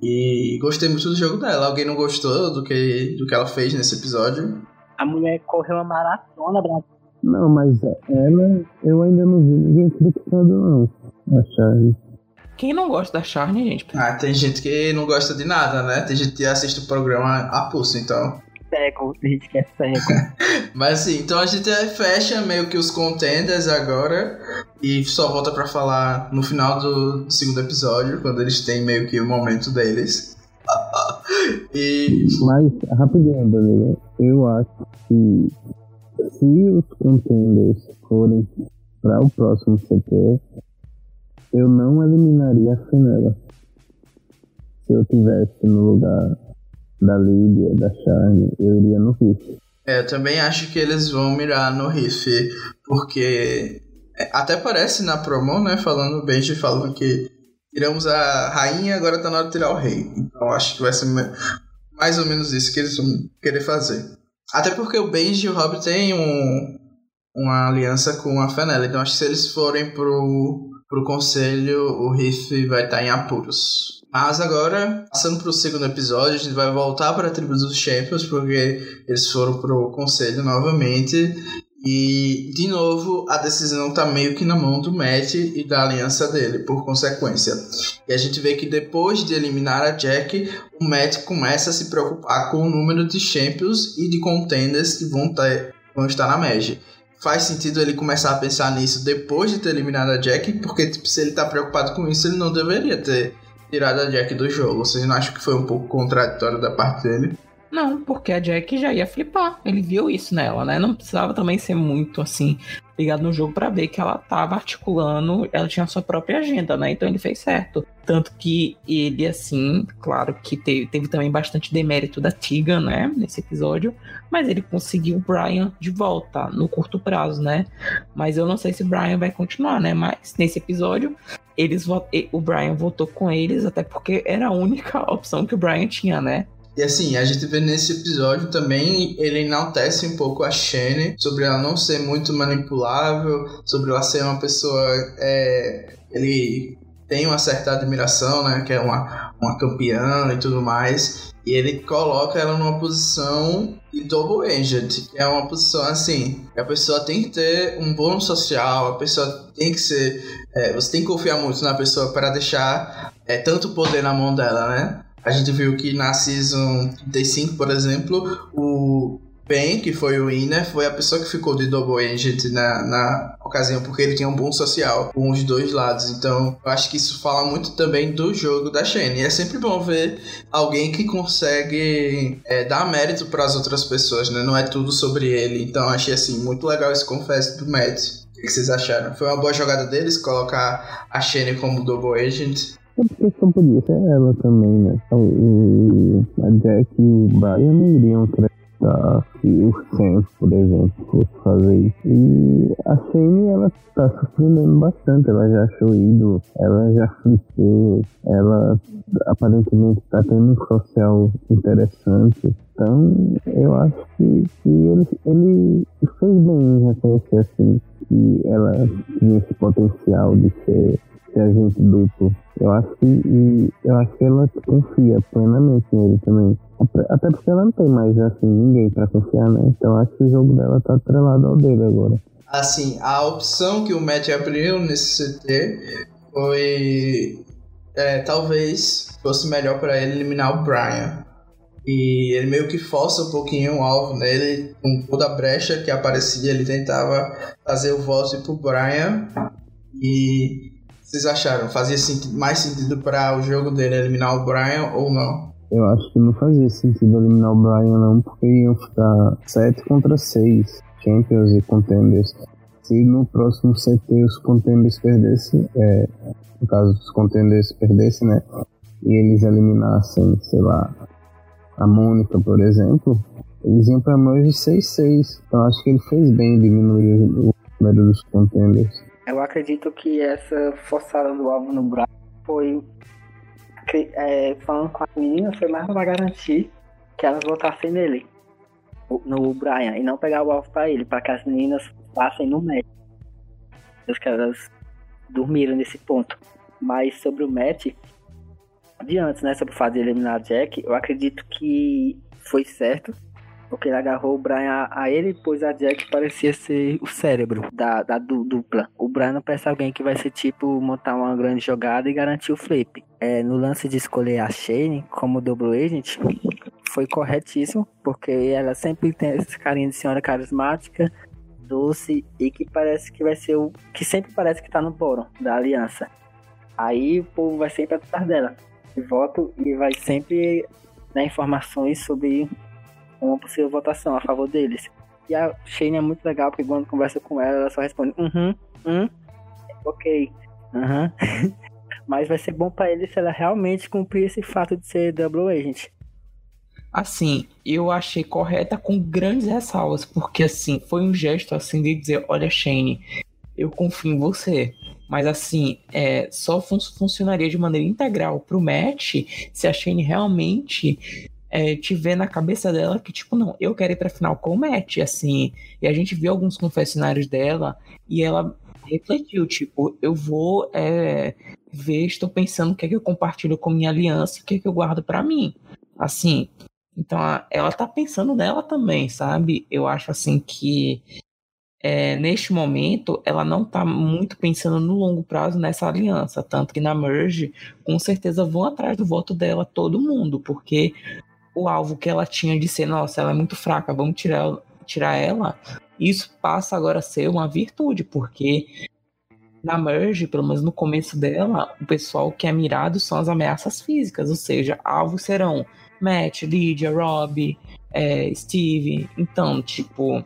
A: E gostei muito do jogo dela. Alguém não gostou do que, do que ela fez nesse episódio?
C: A mulher correu uma maratona, Brasil.
D: Não, mas ela, eu ainda não vi ninguém criticando, não. A Charlie.
B: Quem não gosta da Charlie, gente?
A: Ah, tem gente que não gosta de nada, né? Tem gente que assiste o programa a pulso, então.
C: Cego, tem gente que é cego. [LAUGHS]
A: Mas assim, então a gente fecha meio que os contenders agora e só volta pra falar no final do, do segundo episódio, quando eles têm meio que o momento deles. [LAUGHS] e.
D: Mas, rapidinho, Danilo, eu acho que se os contenders forem para o próximo CT, eu não eliminaria a Fenella. Se eu tivesse no lugar da Lídia, da Charme, eu iria no Riff.
A: É, eu também acho que eles vão mirar no Riff, porque é, até parece na promo, né, falando bem de falando que tiramos a rainha, agora tá na hora de tirar o rei. Então acho que vai ser mais ou menos isso que eles vão querer fazer. Até porque o Benji e o Rob têm um, uma aliança com a Fenella, então acho que se eles forem pro, pro conselho, o Riff vai estar tá em apuros. Mas agora, passando para o segundo episódio, a gente vai voltar para a tribo dos Champions, porque eles foram pro conselho novamente. E, de novo, a decisão tá meio que na mão do Matt e da aliança dele, por consequência. E a gente vê que depois de eliminar a Jack, o Matt começa a se preocupar com o número de Champions e de contenders que vão, ter, vão estar na Magic faz sentido ele começar a pensar nisso depois de ter eliminado a Jack, porque tipo, se ele tá preocupado com isso, ele não deveria ter tirado a Jack do jogo. Vocês não acham que foi um pouco contraditório da parte dele?
B: Não, porque a Jack já ia flipar. Ele viu isso nela, né? Não precisava também ser muito assim ligado no jogo para ver que ela tava articulando, ela tinha a sua própria agenda, né? Então ele fez certo. Tanto que ele, assim, claro que teve, teve também bastante demérito da Tiga, né? Nesse episódio, mas ele conseguiu o Brian de volta no curto prazo, né? Mas eu não sei se o Brian vai continuar, né? Mas nesse episódio, eles o Brian votou com eles, até porque era a única [LAUGHS] opção que o Brian tinha, né?
A: E assim, a gente vê nesse episódio também, ele enaltece um pouco a Shane sobre ela não ser muito manipulável, sobre ela ser uma pessoa. É, ele tem uma certa admiração, né? Que é uma, uma campeã e tudo mais. E ele coloca ela numa posição de double agent, é uma posição assim, a pessoa tem que ter um bônus social, a pessoa tem que ser, é, você tem que confiar muito na pessoa para deixar é, tanto poder na mão dela, né? A gente viu que na Season 35, por exemplo, o Ben, que foi o winner, foi a pessoa que ficou de Double Agent na, na ocasião, porque ele tinha um bom social com os dois lados. Então, eu acho que isso fala muito também do jogo da Shane. E é sempre bom ver alguém que consegue é, dar mérito para as outras pessoas, né? Não é tudo sobre ele. Então, achei assim muito legal esse confesso do Matt. O que vocês acharam? Foi uma boa jogada deles colocar a Shane como Double Agent?
D: É só podia ser ela também, né? E a Jack e o Brian não iriam acreditar que o Sam, por exemplo, fosse fazer isso. E a Shane, ela tá surpreendendo bastante. Ela já achou ídolo, ela já flipou, ela aparentemente tá tendo um social interessante. Então, eu acho que, que ele, ele fez bem em reconhecer assim que ela tinha esse potencial de ser ser agente duplo. Eu acho que eu acho que ela confia plenamente nele também. Até porque ela não tem mais assim ninguém para confiar, né? Então acho que o jogo dela tá atrelado ao dele agora.
A: Assim, a opção que o Matt abriu nesse CT foi é, talvez fosse melhor para ele eliminar o Brian. E ele meio que força um pouquinho o alvo nele, com toda a brecha que aparecia, ele tentava fazer o voto pro Brian. E vocês acharam? Fazia mais sentido para o jogo dele eliminar o Brian ou não?
D: Eu acho que não fazia sentido eliminar o Brian não, porque iam ficar 7 contra 6 Champions e Contenders. Se no próximo CT os Contenders perdessem, é, no caso os Contenders perdessem, né? E eles eliminassem, sei lá, a Mônica, por exemplo, eles iam para mais de 6-6. Então acho que ele fez bem diminuir o número dos Contenders.
C: Eu acredito que essa forçada do alvo no braço foi. É, falando com a menina, foi mais pra garantir que elas votassem nele, no Brian, e não pegar o alvo pra ele, para que as meninas passem no match. Acho que elas dormiram nesse ponto. Mas sobre o match, de antes, né, sobre o fato de eliminar Jack, eu acredito que foi certo porque ele agarrou o Brian a, ele, pois a Jack parecia ser o cérebro da, da du, dupla. O Brian não parece alguém que vai ser tipo montar uma grande jogada e garantir o flip. É, no lance de escolher a Shane como double agent, foi corretíssimo, porque ela sempre tem esse carinho de senhora carismática, doce e que parece que vai ser o. que sempre parece que tá no bórum da aliança. Aí o povo vai sempre atrás dela. Voto e vai sempre dar informações sobre uma possível votação a favor deles. E a Shane é muito legal, porque quando conversa com ela, ela só responde, uhum, hum, ok. [LAUGHS] Mas vai ser bom para ele se ela realmente cumprir esse fato de ser double agent.
B: Assim, eu achei correta com grandes ressalvas, porque assim, foi um gesto assim de dizer, olha Shane, eu confio em você. Mas assim, é, só fun funcionaria de maneira integral pro match se a Shane realmente é, tiver na cabeça dela que, tipo, não, eu quero ir pra final com o Matt, assim. E a gente viu alguns confessionários dela e ela refletiu, tipo, eu vou é, ver, estou pensando o que é que eu compartilho com minha aliança o que é que eu guardo para mim. Assim, então ela tá pensando nela também, sabe? Eu acho assim que é, neste momento ela não tá muito pensando no longo prazo nessa aliança, tanto que na merge com certeza vão atrás do voto dela todo mundo, porque o alvo que ela tinha de ser, nossa, ela é muito fraca, vamos tirar, tirar ela, isso passa agora a ser uma virtude, porque na merge, pelo menos no começo dela, o pessoal que é mirado são as ameaças físicas, ou seja, alvos serão Matt, Lydia, Rob, é, Steve. Então, tipo,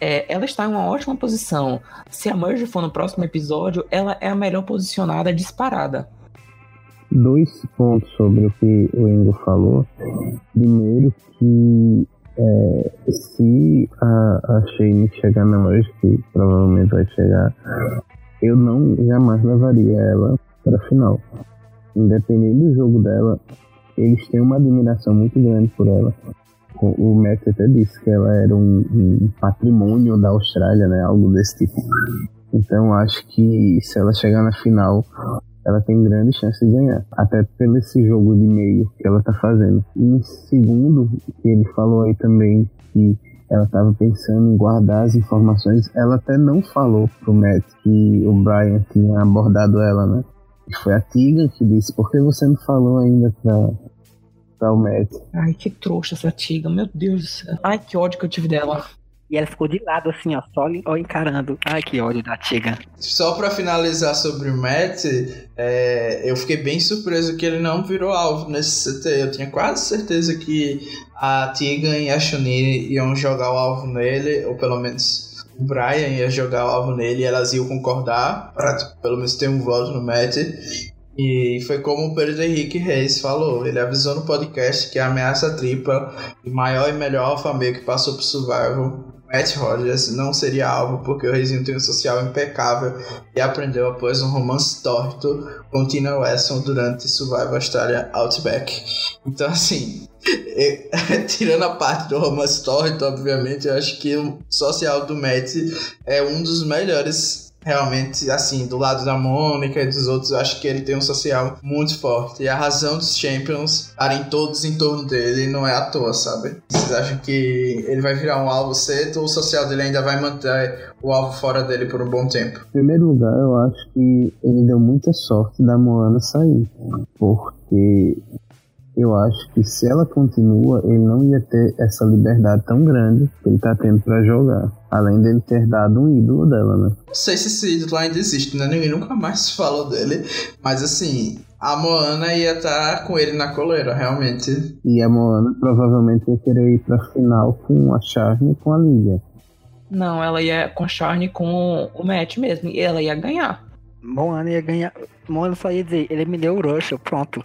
B: é, ela está em uma ótima posição. Se a merge for no próximo episódio, ela é a melhor posicionada disparada
D: dois pontos sobre o que o Ingo falou. Primeiro que é, se a, a Shane chegar na loja, que provavelmente vai chegar, eu não jamais levaria ela para a final. Independente do jogo dela, eles têm uma admiração muito grande por ela. O, Matt até disse que ela era um, um patrimônio da Austrália, né? Algo desse tipo. Então acho que se ela chegar na final, ela tem grande chance de ganhar. Até pelo esse jogo de meio que ela tá fazendo. E em segundo, ele falou aí também que ela estava pensando em guardar as informações. Ela até não falou pro Matt que o Brian tinha abordado ela, né? E foi a Tiga que disse, por que você não falou ainda pra, pra o Matt?
B: Ai, que trouxa essa Tiga, meu Deus do céu. Ai, que ódio que eu tive dela.
C: E ela ficou de lado, assim, ó, só encarando. Ai, que ódio da Tiga.
A: Só pra finalizar sobre o Matt, é, eu fiquei bem surpreso que ele não virou alvo nesse CT. Eu tinha quase certeza que a Tiga e a Shuni iam jogar o alvo nele, ou pelo menos o Brian ia jogar o alvo nele e elas iam concordar pra pelo menos ter um voto no Matt. E foi como o Pedro Henrique Reis falou. Ele avisou no podcast que a ameaça tripla, maior e melhor alfa que passou pro Survival, Matt Rogers não seria alvo porque o Reizinho tem um social impecável e aprendeu após um romance torto com Tina Wesson durante Survival Australia Outback. Então, assim, [LAUGHS] [LAUGHS] tirando a parte do romance torto, obviamente, eu acho que o social do Matt é um dos melhores realmente, assim, do lado da Mônica e dos outros, eu acho que ele tem um social muito forte. E a razão dos Champions estarem todos em torno dele não é à toa, sabe? Vocês acham que ele vai virar um alvo cedo ou o social dele ainda vai manter o alvo fora dele por um bom tempo?
D: Em primeiro lugar, eu acho que ele deu muita sorte da Moana sair. Porque eu acho que se ela continua, ele não ia ter essa liberdade tão grande que ele tá tendo para jogar. Além dele ter dado um ídolo dela, né?
A: Não sei se esse ídolo ainda existe, né? Ninguém nunca mais [LAUGHS] falou dele. Mas assim, a Moana ia estar tá com ele na coleira, realmente.
D: E a Moana provavelmente ia querer ir pra final com a Charne e com a Lilia.
B: Não, ela ia com a Charne com o Matt mesmo. E ela ia ganhar.
C: Moana ia ganhar. Moana só ia dizer, ele me deu o Russell, pronto.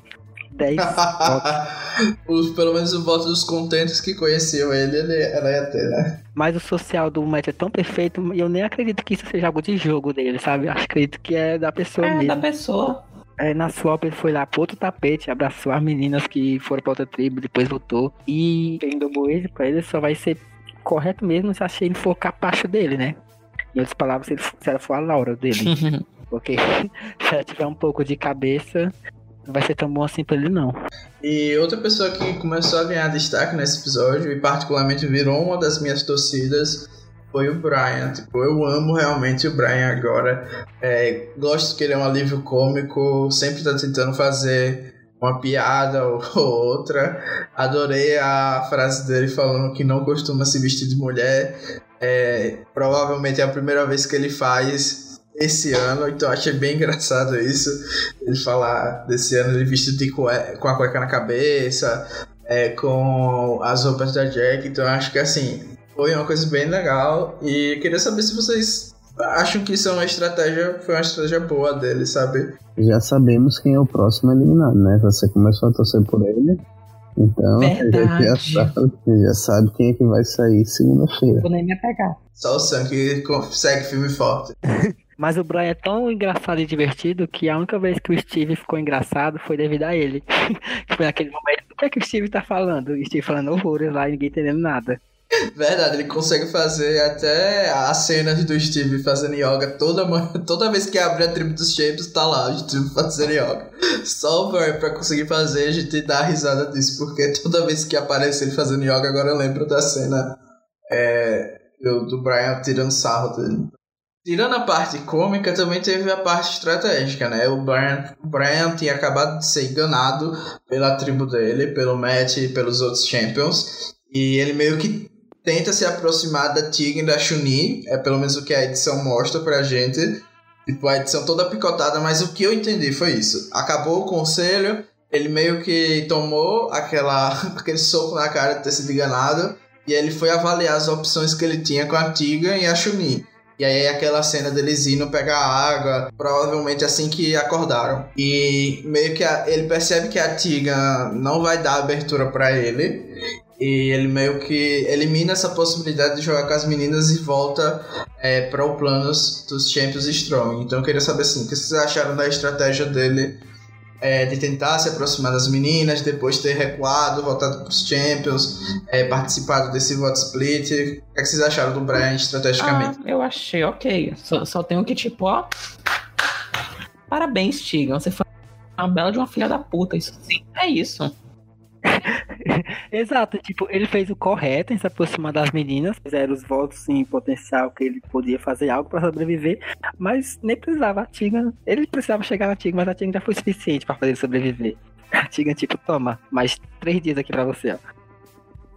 C: 10 [LAUGHS]
A: Os, pelo menos o voto dos contentes que conheciam ele, ele, ela ia ter, né?
C: Mas o social do Matt é tão perfeito e eu nem acredito que isso seja algo de jogo dele, sabe? Eu acredito que é da pessoa
B: é,
C: mesmo.
B: da pessoa.
C: É, na swap ele foi lá pro outro tapete, abraçou as meninas que foram pra outra tribo, depois voltou. E quem domou ele pra ele só vai ser correto mesmo se a Shane for capacho dele, né? Em outras palavras, se, ele, se ela for a Laura dele. [LAUGHS] Porque [LAUGHS] se ela tiver um pouco de cabeça, não vai ser tão bom assim pra ele, não.
A: E outra pessoa que começou a ganhar destaque nesse episódio, e particularmente virou uma das minhas torcidas, foi o Brian. Tipo, eu amo realmente o Brian agora. É, gosto que ele é um alívio cômico, sempre tá tentando fazer uma piada ou, [LAUGHS] outra. Adorei a frase dele falando que não costuma se vestir de mulher. É, provavelmente é a primeira vez que ele faz esse ano, então achei bem engraçado isso. Ele falar desse ano ele vestido de cueca, com a cueca na cabeça, é, com as roupas da Jack, então acho que assim, foi uma coisa bem legal. E queria saber se vocês acham que isso é uma estratégia, foi uma estratégia boa dele, sabe?
D: Já sabemos quem é o próximo eliminado, né? Você começou a torcer por ele. Então, já sabe, já sabe quem é que vai sair segunda-feira.
B: Vou nem me apegar.
A: Só o Sam que segue filme forte. [LAUGHS]
C: Mas o Brian é tão engraçado e divertido que a única vez que o Steve ficou engraçado foi devido a ele. [LAUGHS] foi naquele momento. O que é que o Steve tá falando? O Steve falando horrores lá e ninguém entendendo nada.
A: Verdade, ele consegue fazer até as cenas do Steve fazendo yoga toda, [LAUGHS] toda vez que abre a tribo dos Shapes, tá lá o Steve fazendo yoga. Só o Brian pra conseguir fazer, a gente dá risada disso, porque toda vez que aparece ele fazendo yoga, agora eu lembro da cena é, do Brian tirando sarro dele. Tirando a parte cômica, também teve a parte estratégica, né? O Brian, Brian tinha acabado de ser enganado pela tribo dele, pelo Matt e pelos outros Champions. E ele meio que tenta se aproximar da e da Chun-Li, é pelo menos o que a edição mostra pra gente. Tipo, a edição toda picotada, mas o que eu entendi foi isso. Acabou o conselho, ele meio que tomou aquela, [LAUGHS] aquele soco na cara de ter sido enganado, e ele foi avaliar as opções que ele tinha com a Tiga e a Chun-Li. E aí aquela cena deles indo pegar água, provavelmente assim que acordaram. E meio que a, ele percebe que a Tiga não vai dar abertura para ele. E ele meio que elimina essa possibilidade de jogar com as meninas e volta é, para o plano dos Champions Strong. Então eu queria saber assim, o que vocês acharam da estratégia dele é, de tentar se aproximar das meninas, depois ter recuado, voltado para os Champions, é, participado desse vote split. O que, é que vocês acharam do Brian estrategicamente?
B: Ah, eu achei ok. Só, só tenho que, tipo, ó. Parabéns, Tigan. Você foi uma bela de uma filha da puta. Isso sim, é isso.
C: Exato, tipo, ele fez o correto em se aproximar das meninas, fizeram os votos em potencial que ele podia fazer algo para sobreviver, mas nem precisava. A Tiga, ele precisava chegar na Tiga, mas a Tiga já foi suficiente para fazer ele sobreviver. [LAUGHS] A Tiga, tipo, toma, mais três dias aqui para você, ó.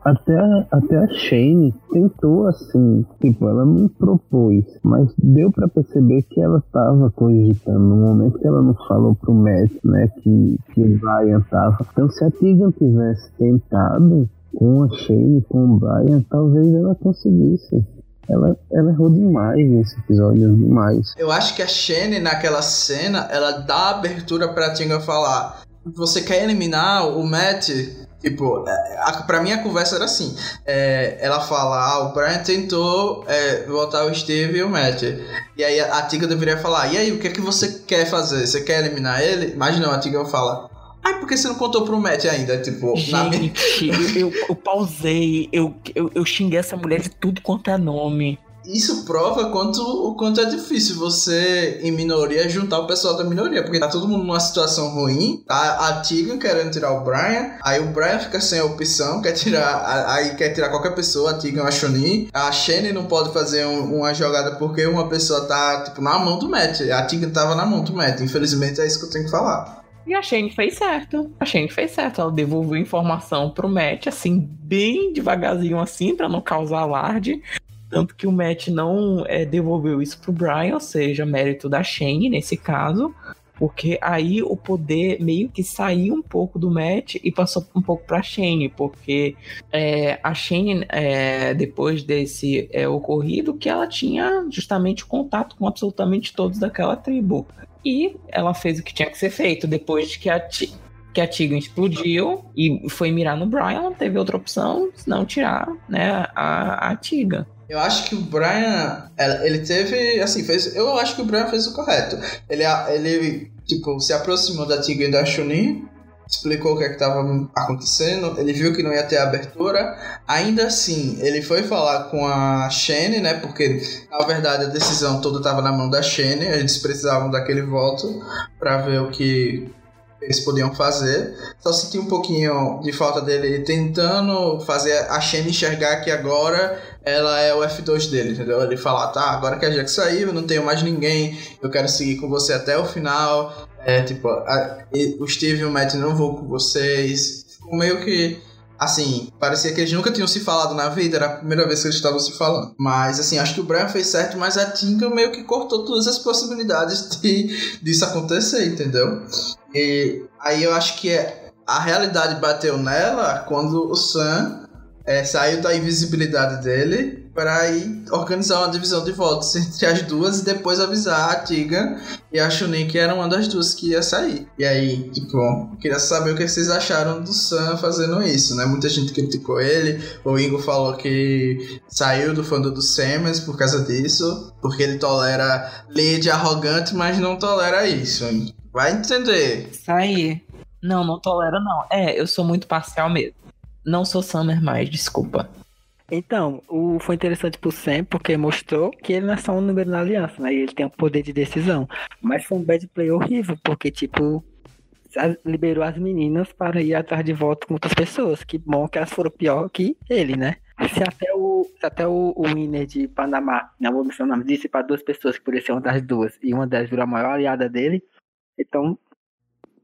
D: Até, até a Shane tentou assim, tipo, ela não propôs, mas deu para perceber que ela tava cogitando. No momento que ela não falou pro Matt, né, que, que o Brian tava. Então se a Tegan tivesse tentado com a Shane, com o Brian, talvez ela conseguisse. Ela, ela errou demais nesse episódio, demais.
A: Eu acho que a Shane, naquela cena, ela dá abertura pra Tinga falar: Você quer eliminar o Matt? Tipo, é, a, pra mim a conversa era assim. É, ela fala, ah, o Brian tentou é, voltar o Steve e o Matt. E aí a, a Tiga deveria falar, e aí, o que é que você quer fazer? Você quer eliminar ele? Mas não, a Tiga fala, Ai, por que você não contou pro Matt ainda? Tipo,
B: Gente, na [LAUGHS] minha... eu, eu, eu, pausei, eu, eu, eu xinguei essa mulher de tudo quanto é nome
A: isso prova quanto, o quanto é difícil você, em minoria, juntar o pessoal da minoria. Porque tá todo mundo numa situação ruim. Tá a Tegan querendo tirar o Brian. Aí o Brian fica sem opção, quer tirar. Aí quer tirar qualquer pessoa, a Tegan a Shuni. A Shane não pode fazer um, uma jogada porque uma pessoa tá, tipo, na mão do Matt. A Tegan tava na mão do Matt. Infelizmente é isso que eu tenho que falar.
B: E a Shane fez certo. A Shane fez certo. Ela devolveu informação pro Matt, assim, bem devagarzinho, assim, para não causar alarde. Tanto que o Matt não é, devolveu isso pro Brian, ou seja, mérito da Shane nesse caso. Porque aí o poder meio que saiu um pouco do Matt e passou um pouco pra Shane, porque é, a Shane, é, depois desse é, ocorrido, que ela tinha justamente contato com absolutamente todos daquela tribo. E ela fez o que tinha que ser feito. Depois de que a, que a Tigan explodiu e foi mirar no Brian, não teve outra opção senão tirar né, a, a Tigan.
A: Eu acho que o Brian, ele teve, assim, fez, eu acho que o Brian fez o correto. Ele, ele tipo, se aproximou da Tigan e da Chunin, explicou o que é estava acontecendo, ele viu que não ia ter abertura. Ainda assim, ele foi falar com a Shane, né? Porque na verdade a decisão toda estava na mão da Shane, eles precisavam daquele voto para ver o que eles podiam fazer. Só senti um pouquinho de falta dele tentando fazer a Shane enxergar que agora ela é o F2 dele, entendeu? Ele falar, tá, agora que a Jack saiu, eu não tenho mais ninguém, eu quero seguir com você até o final. É, tipo, a, o Steve e o Matt não vão com vocês. Ficou meio que assim, parecia que eles nunca tinham se falado na vida, era a primeira vez que eles estavam se falando. Mas, assim, acho que o Brian fez certo, mas a Tinka meio que cortou todas as possibilidades [LAUGHS] de, disso acontecer, entendeu? E aí eu acho que é, a realidade bateu nela quando o Sam é, saiu da invisibilidade dele para ir organizar uma divisão de votos entre as duas e depois avisar a Tiga e a Chunin que era uma das duas que ia sair. E aí, tipo, queria saber o que vocês acharam do Sam fazendo isso, né? Muita gente criticou ele, o Ingo falou que saiu do fã do Samus por causa disso, porque ele tolera lead arrogante, mas não tolera isso. Vai entender.
B: Aí. Não, não tolero não. É, eu sou muito parcial mesmo. Não sou Summer mais, desculpa.
C: Então, o, foi interessante pro Sam porque mostrou que ele não é só um número na aliança, né? Ele tem um poder de decisão. Mas foi um bad play horrível, porque, tipo, liberou as meninas para ir atrás de volta com outras pessoas. Que bom que elas foram pior que ele, né? Se até o, se até o, o winner de Panamá, não vou mencionar o disse para duas pessoas que poderia ser uma das duas, e uma delas virou a maior aliada dele, então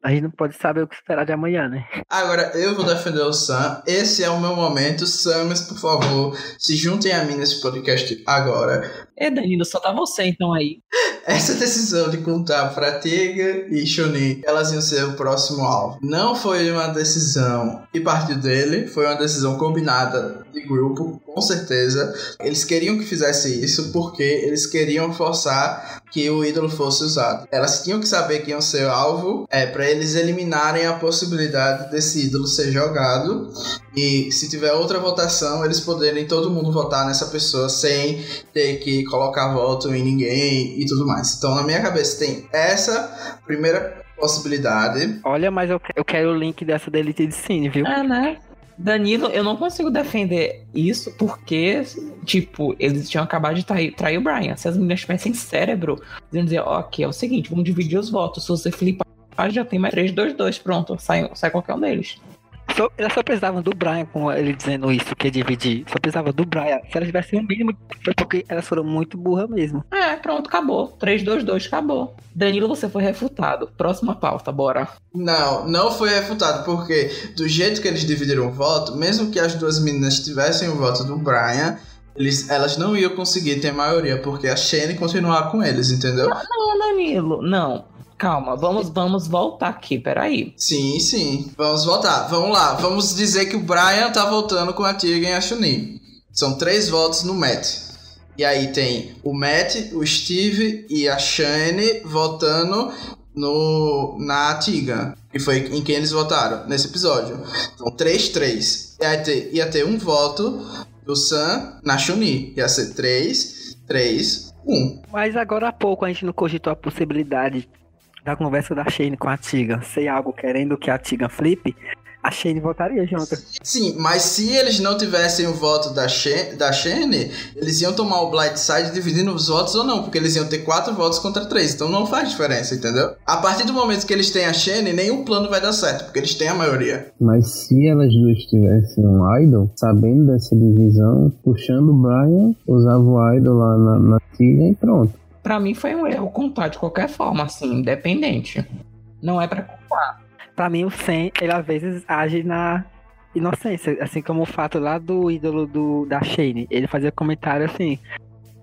C: a gente não pode saber o que esperar de amanhã, né?
A: Agora, eu vou defender o Sam. Esse é o meu momento. Samus, por favor, se juntem a mim nesse podcast agora.
B: É, Danilo, só tá você então aí.
A: Essa decisão de contar pra Tiga e Chunin elas iam ser o próximo alvo. Não foi uma decisão que partiu dele, foi uma decisão combinada de grupo, com certeza. Eles queriam que fizesse isso porque eles queriam forçar que o ídolo fosse usado. Elas tinham que saber que iam ser alvo é, para eles eliminarem a possibilidade desse ídolo ser jogado e se tiver outra votação, eles poderem todo mundo votar nessa pessoa sem ter que colocar voto em ninguém e tudo mais. Então, na minha cabeça tem essa primeira possibilidade.
C: Olha, mas eu, eu quero o link dessa delete de Cine, viu?
B: É, né? Danilo, eu não consigo defender isso porque, tipo, eles tinham acabado de trair, trair o Brian. Se as meninas tivessem cérebro, iam dizer, ok, é o seguinte, vamos dividir os votos. Se você flipar, já tem mais 3, 2, 2, pronto, sai, sai qualquer um deles.
C: Só, elas só precisavam do Brian com ele dizendo isso, que ia dividir. Só precisava do Brian. Se elas tivessem o mínimo, foi porque elas foram muito burras mesmo.
B: É, pronto, acabou. 3, 2, 2, acabou. Danilo, você foi refutado. Próxima pauta, bora.
A: Não, não foi refutado, porque do jeito que eles dividiram o voto, mesmo que as duas meninas tivessem o voto do Brian, eles, elas não iam conseguir ter maioria, porque a Shane continuava com eles, entendeu?
B: Não, não, Danilo, não. Calma, vamos, vamos voltar aqui, peraí.
A: Sim, sim. Vamos voltar. Vamos lá. Vamos dizer que o Brian tá voltando com a Tegan e a Chunin. São três votos no Matt. E aí tem o Matt, o Steve e a Shane votando no, na Tiga. Que foi em quem eles votaram nesse episódio. Então, 3-3. Ia ter, ia ter um voto do Sam na Chun-Li. Ia ser 3, 3, 1.
C: Mas agora há pouco a gente não cogitou a possibilidade da conversa da Shane com a Tiga ser algo querendo que a Tiga flipe, a Shane votaria junto.
A: Sim, mas se eles não tivessem o voto da Shane, da Shane eles iam tomar o Blindside dividindo os votos ou não, porque eles iam ter quatro votos contra três, então não faz diferença, entendeu? A partir do momento que eles têm a Shane, nenhum plano vai dar certo, porque eles têm a maioria.
D: Mas se elas duas tivessem um Idol, sabendo dessa divisão, puxando o Brian, usava o Idol lá na, na Tiga e pronto
B: para mim foi um erro contar de qualquer forma, assim, independente. Não é pra culpar.
C: Pra mim, o Sen, ele às vezes age na inocência. Assim como o fato lá do ídolo do, da Shane. Ele fazia comentário assim,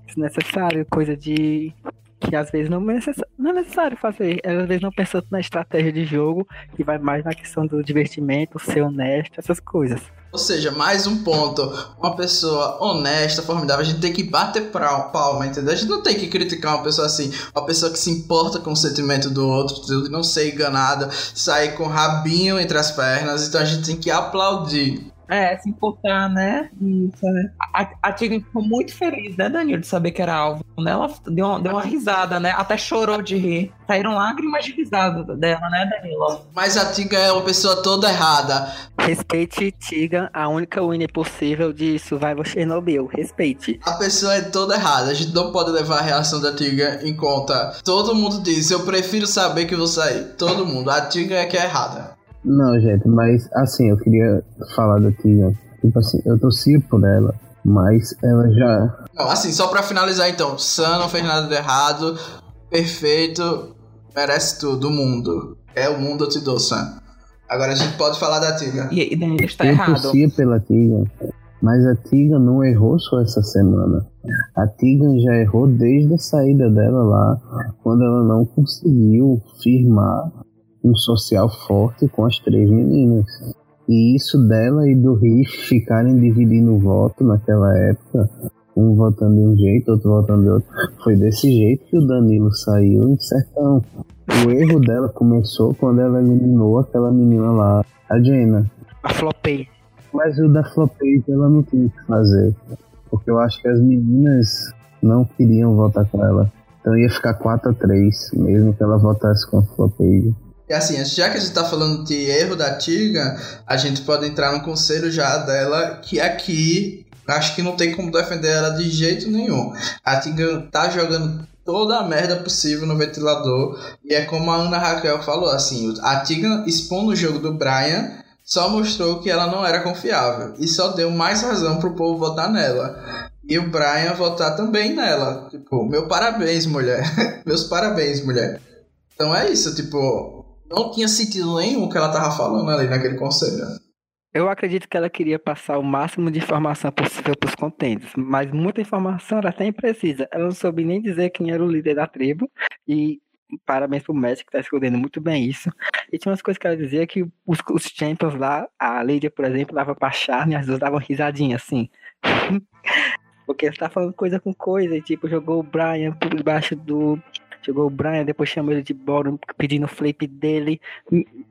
C: desnecessário, coisa de. Que às vezes não é, necessário, não é necessário fazer. Às vezes não pensando na estratégia de jogo, que vai mais na questão do divertimento, ser honesto, essas coisas.
A: Ou seja, mais um ponto. Uma pessoa honesta, formidável, a gente tem que bater palma, entendeu? A gente não tem que criticar uma pessoa assim. Uma pessoa que se importa com o sentimento do outro, não ser enganada, sair com rabinho entre as pernas. Então a gente tem que aplaudir.
B: É, se importar, né? Isso, é. A, a Tigre ficou muito feliz, né, Danilo, de saber que era alvo. Né? Ela deu uma, deu uma risada, né? Até chorou de rir. Saíram lágrimas de risada dela, né, Danilo?
A: Mas a Tiga é uma pessoa toda errada.
C: Respeite Tiga, a única winner possível de Survival Chernobyl. Respeite.
A: A pessoa é toda errada. A gente não pode levar a reação da Tiga em conta. Todo mundo diz, eu prefiro saber que vou sair. Todo mundo. A Tiga é que é errada.
D: Não, gente, mas assim, eu queria falar da Tia. Tipo assim, eu torcia por ela, mas ela já.
A: Não, assim, só pra finalizar então, Sam não fez nada de errado, perfeito, merece tudo, o mundo. É o mundo eu te dou, Sam. Agora a gente pode falar da Tiga.
B: E aí, Danilo está
D: eu
B: errado.
D: Eu torcia pela Tiga, mas a Tiga não errou só essa semana. A Tigan já errou desde a saída dela lá, quando ela não conseguiu firmar um social forte com as três meninas. E isso dela e do Riff ficarem dividindo o voto naquela época, um votando de um jeito, outro votando de outro, foi desse jeito que o Danilo saiu em sertão. O erro dela começou quando ela eliminou aquela menina lá, a Jenna.
C: A Flopei.
D: Mas o da Flopei ela não tinha que fazer. Porque eu acho que as meninas não queriam votar com ela. Então ia ficar 4 a 3 mesmo que ela votasse com a Flopei.
A: E assim, já que a gente tá falando de erro da Tiga, a gente pode entrar no conselho já dela, que aqui acho que não tem como defender ela de jeito nenhum. A Tiga tá jogando toda a merda possível no ventilador. E é como a Ana Raquel falou, assim, a Tiga expondo o jogo do Brian só mostrou que ela não era confiável. E só deu mais razão pro povo votar nela. E o Brian votar também nela. Tipo, meu parabéns, mulher. [LAUGHS] Meus parabéns, mulher. Então é isso, tipo, não tinha sentido nenhum que ela tava falando ali naquele conselho.
C: Eu acredito que ela queria passar o máximo de informação possível para os contentes, mas muita informação era até imprecisa. Ela não soube nem dizer quem era o líder da tribo, e parabéns pro Messi que tá escondendo muito bem isso. E tinha umas coisas que ela dizia que os, os champions lá, a Lídia, por exemplo, dava pra Charne e as duas davam risadinha assim. [LAUGHS] Porque ela tá falando coisa com coisa, e tipo, jogou o Brian por debaixo do Chegou o Brian, depois chamou ele de Boron, pedindo o flip dele.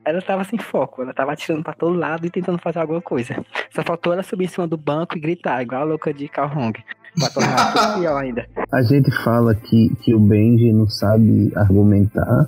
C: Ela tava sem foco, ela tava atirando pra todo lado e tentando fazer alguma coisa. Só faltou ela subir em cima do banco e gritar, igual a louca de Carl Hong. Tornar ainda.
D: A gente fala que, que o Benji não sabe argumentar.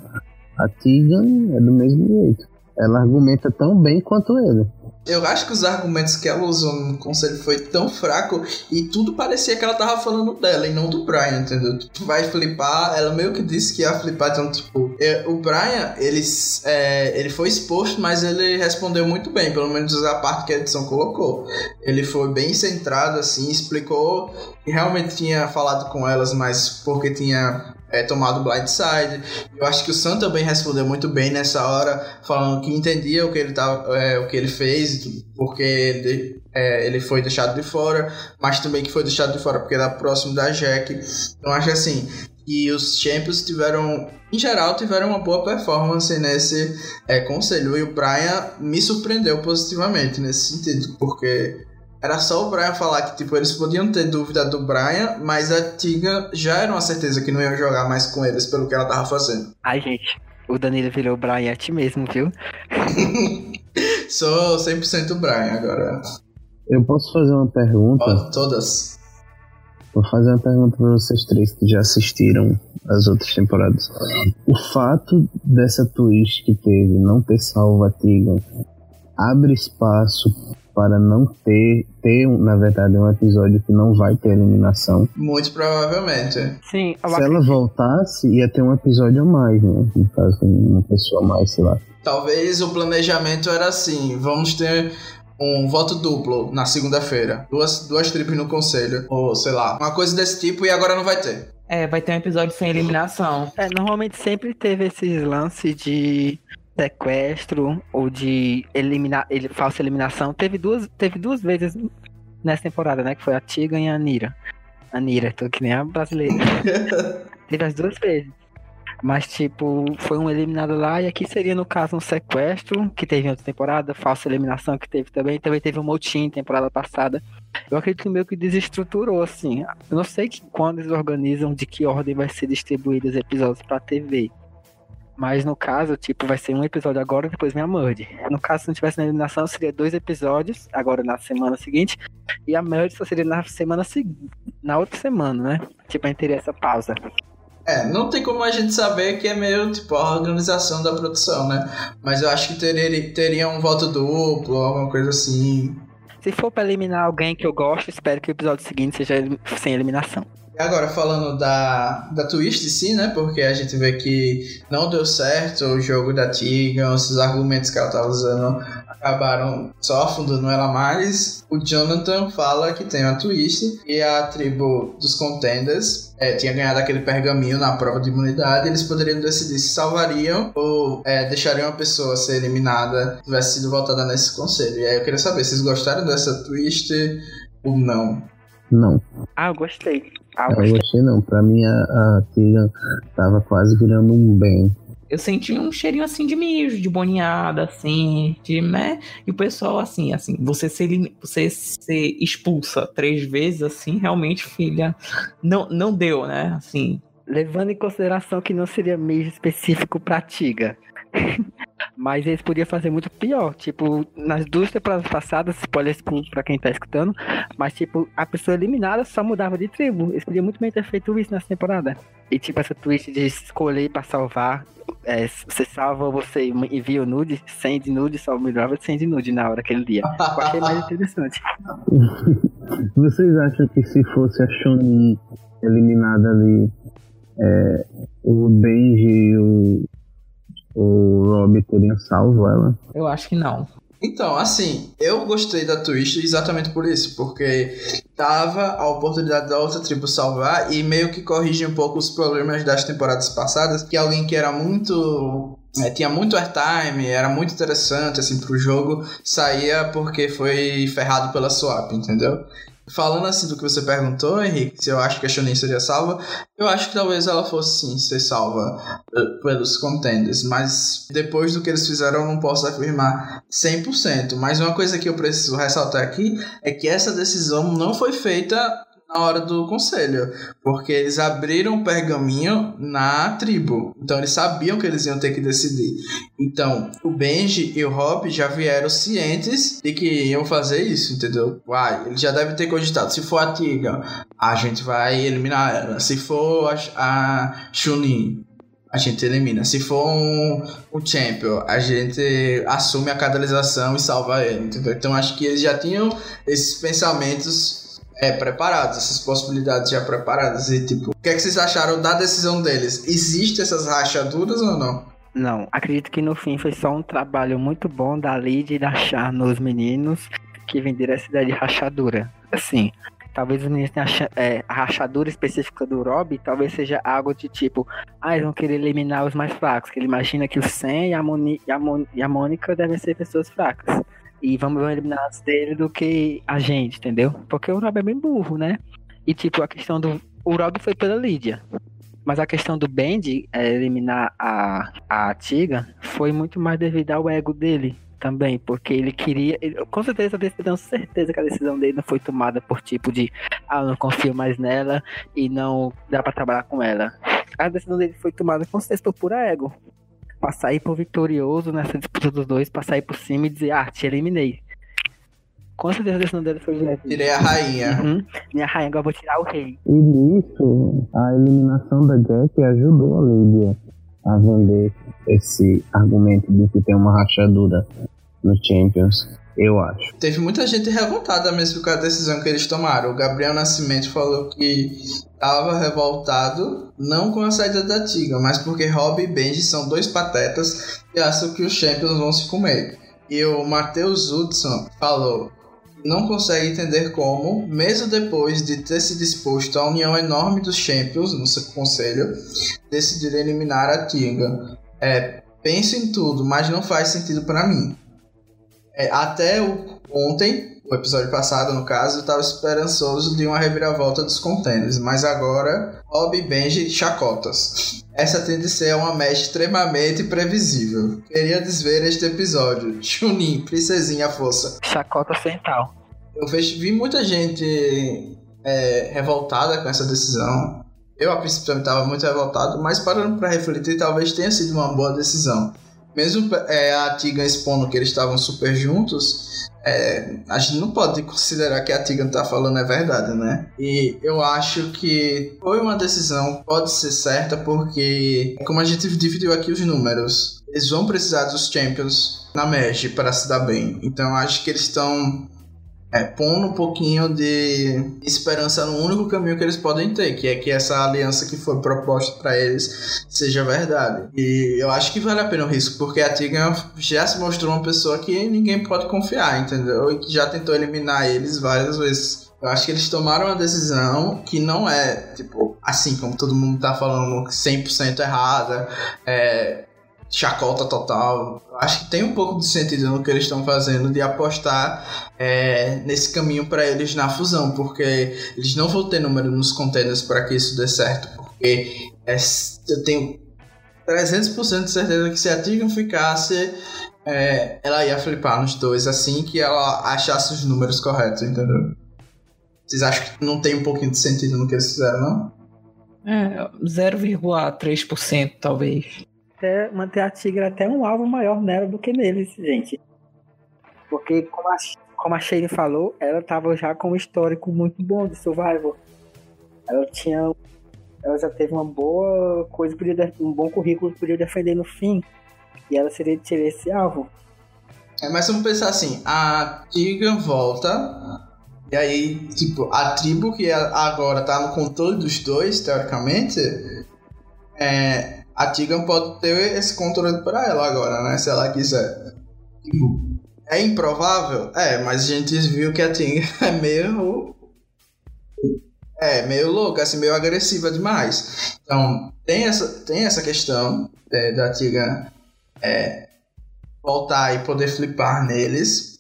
D: A Tegan é do mesmo jeito. Ela argumenta tão bem quanto ele.
A: Eu acho que os argumentos que ela usou no conselho foi tão fraco e tudo parecia que ela tava falando dela e não do Brian, entendeu? Vai flipar, ela meio que disse que ia flipar, então, tipo, é, o Brian, ele, é, ele foi exposto, mas ele respondeu muito bem, pelo menos a parte que a edição colocou. Ele foi bem centrado, assim, explicou e realmente tinha falado com elas, mas porque tinha é, tomado blindside. Eu acho que o Sam também respondeu muito bem nessa hora, falando que entendia o que ele, tava, é, o que ele fez, porque ele, é, ele foi deixado de fora, mas também que foi deixado de fora porque era próximo da Jack. Então acho assim, e os Champions tiveram, em geral, tiveram uma boa performance nesse é, conselho. E o Brian me surpreendeu positivamente nesse sentido, porque era só o Brian falar que, tipo, eles podiam ter dúvida do Brian, mas a Tiga já era uma certeza que não ia jogar mais com eles pelo que ela tava fazendo.
C: Ai, gente, o Danilo virou o Brian a ti mesmo, viu? [LAUGHS]
A: Sou 100% Brian agora.
D: Eu posso fazer uma pergunta?
A: Pode, todas.
D: Vou fazer uma pergunta para vocês três que já assistiram as outras temporadas. O fato dessa twist que teve não ter salvo a Tiga abre espaço para não ter, ter, na verdade, um episódio que não vai ter eliminação.
A: Muito provavelmente.
C: Sim.
D: Se ela voltasse, ia ter um episódio a mais, né? No caso, uma pessoa a mais, sei lá.
A: Talvez o planejamento era assim: vamos ter um voto duplo na segunda-feira. Duas, duas tripes no conselho. Ou sei lá, uma coisa desse tipo e agora não vai ter.
B: É, vai ter um episódio sem eliminação.
C: É, normalmente sempre teve esses lances de sequestro ou de eliminar, ele, falsa eliminação. Teve duas, teve duas vezes nessa temporada, né? Que foi a Tiga e a Nira. A Nira, tô que nem a brasileira. [LAUGHS] teve as duas vezes. Mas, tipo, foi um eliminado lá, e aqui seria, no caso, um sequestro, que teve em outra temporada, falsa eliminação que teve também, também teve um motim temporada passada. Eu acredito que meio que desestruturou, assim. Eu não sei que, quando eles organizam de que ordem vai ser distribuído os episódios pra TV. Mas no caso, tipo, vai ser um episódio agora depois vem a. No caso, se não tivesse na eliminação, seria dois episódios, agora na semana seguinte. E a Merge só seria na semana seguinte. Na outra semana, né? Tipo, a gente teria essa pausa.
A: É, não tem como a gente saber que é meio tipo a organização da produção, né? Mas eu acho que teria, teria um voto duplo, alguma coisa assim.
C: Se for pra eliminar alguém que eu gosto, espero que o episódio seguinte seja sem eliminação.
A: E agora falando da, da Twist em si, né? Porque a gente vê que não deu certo o jogo da Tiga, esses argumentos que ela tava usando acabaram só afundando ela mais. O Jonathan fala que tem uma twist e a tribo dos contenders é, tinha ganhado aquele pergaminho na prova de imunidade. Eles poderiam decidir se salvariam ou é, deixariam a pessoa ser eliminada se tivesse sido votada nesse conselho. E aí eu queria saber, vocês gostaram dessa twist ou não?
D: Não.
C: Ah, eu gostei. Ah,
D: eu gostei. gostei não. Pra mim a, a tava quase virando um bem
B: eu senti um cheirinho assim de mijo, de boninhada, assim, de, né? E o pessoal, assim, assim, você ser, você ser expulsa três vezes, assim, realmente, filha, não, não deu, né? Assim.
C: Levando em consideração que não seria mijo específico pra Tiga. [LAUGHS] Mas eles podiam fazer muito pior. Tipo, nas duas temporadas passadas, spoiler pra quem tá escutando, mas tipo, a pessoa eliminada só mudava de tribo. Eles podiam muito bem ter feito isso nessa temporada. E tipo, essa twist de escolher pra salvar. É, você salva, você envia o nude, send nude, salva o driver, send nude na hora, aquele dia. Eu achei mais [LAUGHS] interessante.
D: Vocês acham que se fosse a Shonin eliminada ali, é, o Benji e o o Rob teria salvo ela?
B: Eu acho que não.
A: Então, assim, eu gostei da twist exatamente por isso, porque tava a oportunidade da outra tribo salvar e meio que corrige um pouco os problemas das temporadas passadas, que alguém que era muito é, tinha muito airtime, era muito interessante assim pro jogo, saía porque foi ferrado pela swap, entendeu? Falando assim do que você perguntou, Henrique, se eu acho que a Shonen seria salva, eu acho que talvez ela fosse sim ser salva eh, pelos contenders, mas depois do que eles fizeram eu não posso afirmar 100%. Mas uma coisa que eu preciso ressaltar aqui é que essa decisão não foi feita na hora do conselho, porque eles abriram o pergaminho na tribo, então eles sabiam que eles iam ter que decidir. Então, o Benji e o Hop já vieram cientes de que iam fazer isso, entendeu? Uai, ele já deve ter cogitado. Se for a Tiga, a gente vai eliminar ela. Se for a, a Chunin, a gente elimina. Se for um, um champion, a gente assume a catalisação e salva ele, entendeu? Então acho que eles já tinham esses pensamentos é, preparados, essas possibilidades já preparadas. E, tipo, o que, é que vocês acharam da decisão deles? Existem essas rachaduras ou não?
C: Não, acredito que no fim foi só um trabalho muito bom da Lid e da Char nos meninos que venderam essa ideia de rachadura. Assim, talvez os meninos tenham é, a rachadura específica do Rob, talvez seja algo de tipo, ah, eles vão querer eliminar os mais fracos, que ele imagina que o Sam e a, Moni, e a, Mon, e a Mônica devem ser pessoas fracas e vamos eliminar antes dele do que a gente, entendeu? Porque o Rob é bem burro, né? E tipo, a questão do. O Rob foi pela Lídia. Mas a questão do Bendy é, eliminar a, a Tiga foi muito mais devido ao ego dele também, porque ele queria. Ele, com certeza, eu tenho certeza que a decisão dele não foi tomada por tipo de ah, não confio mais nela e não dá para trabalhar com ela. A decisão dele foi tomada com certeza por pura ego pra sair por vitorioso nessa disputa dos dois, pra sair por cima e dizer, ah, te eliminei. Com certeza a decisão dele foi direto.
A: Tirei a rainha.
C: Uhum. Minha rainha, agora vou tirar o rei.
D: E nisso, a eliminação da Jack ajudou a Lydia a vender esse argumento de que tem uma rachadura no Champions. Eu acho.
A: Teve muita gente revoltada mesmo com a decisão que eles tomaram. O Gabriel Nascimento falou que estava revoltado não com a saída da Tiga, mas porque Rob e Benji são dois patetas e acham que os Champions vão se comer. E o Matheus Hudson falou não consegue entender como, mesmo depois de ter se disposto à união enorme dos Champions no seu conselho, decidir eliminar a Tiga. É, penso em tudo, mas não faz sentido para mim. É, até o, ontem, o episódio passado no caso, eu estava esperançoso de uma reviravolta dos contenders, mas agora Rob Benji chacotas. Essa tende a ser uma mecha extremamente previsível. Queria desver este episódio. [LAUGHS] Chunin, princesinha força.
C: Chacota central.
A: Eu vejo, vi muita gente é, revoltada com essa decisão. Eu, a princípio, também estava muito revoltado, mas parando para refletir, talvez tenha sido uma boa decisão. Mesmo é, a Tigan expondo que eles estavam super juntos, é, a gente não pode considerar que a Tigan tá falando é verdade, né? E eu acho que foi uma decisão, pode ser certa, porque, como a gente dividiu aqui os números, eles vão precisar dos Champions na Merge para se dar bem. Então acho que eles estão é, pondo um pouquinho de esperança no único caminho que eles podem ter, que é que essa aliança que foi proposta para eles seja verdade. E eu acho que vale a pena o risco, porque a Tigan já se mostrou uma pessoa que ninguém pode confiar, entendeu? E que já tentou eliminar eles várias vezes. Eu acho que eles tomaram uma decisão que não é, tipo, assim como todo mundo tá falando, 100% errada, é, chacota total. Acho que tem um pouco de sentido no que eles estão fazendo de apostar é, nesse caminho para eles na fusão, porque eles não vão ter número nos containers para que isso dê certo, porque é, eu tenho 300% de certeza que se a Tigan ficasse, é, ela ia flipar nos dois assim que ela achasse os números corretos, entendeu? Vocês acham que não tem um pouquinho de sentido no que eles fizeram, não?
B: É, 0,3% talvez
C: até manter a Tigra até um alvo maior nela do que neles, gente. Porque, como a, como a Shane falou, ela tava já com um histórico muito bom de survival. Ela tinha. Ela já teve uma boa coisa, podia, um bom currículo podia defender no fim. E ela seria, seria esse alvo.
A: É, mas vamos pensar assim: a Tigra volta. E aí, tipo, a tribo que agora tá no controle dos dois, teoricamente, é, a Tigan pode ter esse controle para ela agora, né? Se ela quiser. Tipo, é improvável? É, mas a gente viu que a Tigan [LAUGHS] é meio. É, meio louca, assim, meio agressiva demais. Então, tem essa, tem essa questão é, da Tigan é, voltar e poder flipar neles.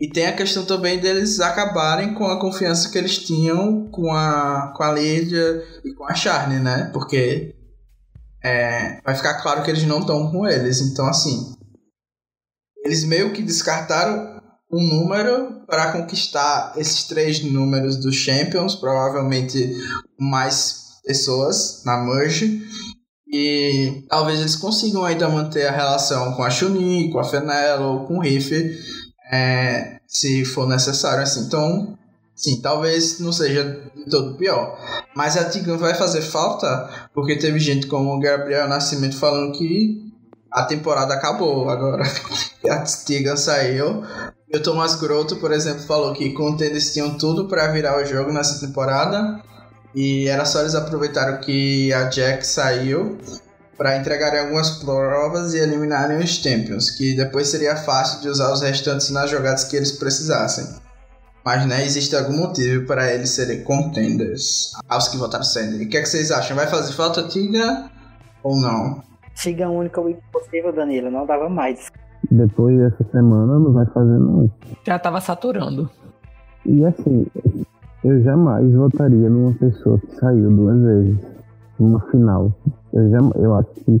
A: E tem a questão também deles acabarem com a confiança que eles tinham com a, com a Lídia e com a Charne, né? Porque é, vai ficar claro que eles não estão com eles. Então, assim, eles meio que descartaram um número para conquistar esses três números dos Champions, provavelmente mais pessoas na merge. E talvez eles consigam ainda manter a relação com a Chun-Li, com a Fenella com o Riff, é, se for necessário. Assim. Então, Sim, talvez não seja todo pior. Mas a Tigan vai fazer falta porque teve gente como o Gabriel Nascimento falando que a temporada acabou agora. [LAUGHS] a Tigan saiu. E o Thomas Grotto, por exemplo, falou que contenders tinham tudo para virar o jogo nessa temporada. E era só eles aproveitarem que a Jack saiu para entregarem algumas provas e eliminarem os Champions, que depois seria fácil de usar os restantes nas jogadas que eles precisassem. Mas, né, existe algum motivo para eles serem contenders. Aos que votaram sendo. E o que, é que vocês acham? Vai fazer falta Tiga ou não?
C: Tiga é única impossível, Danilo. Não dava mais.
D: Depois dessa semana não vai fazer não.
B: Já tava saturando.
D: E assim, eu jamais votaria numa pessoa que saiu duas vezes. Numa final. Eu, já, eu acho que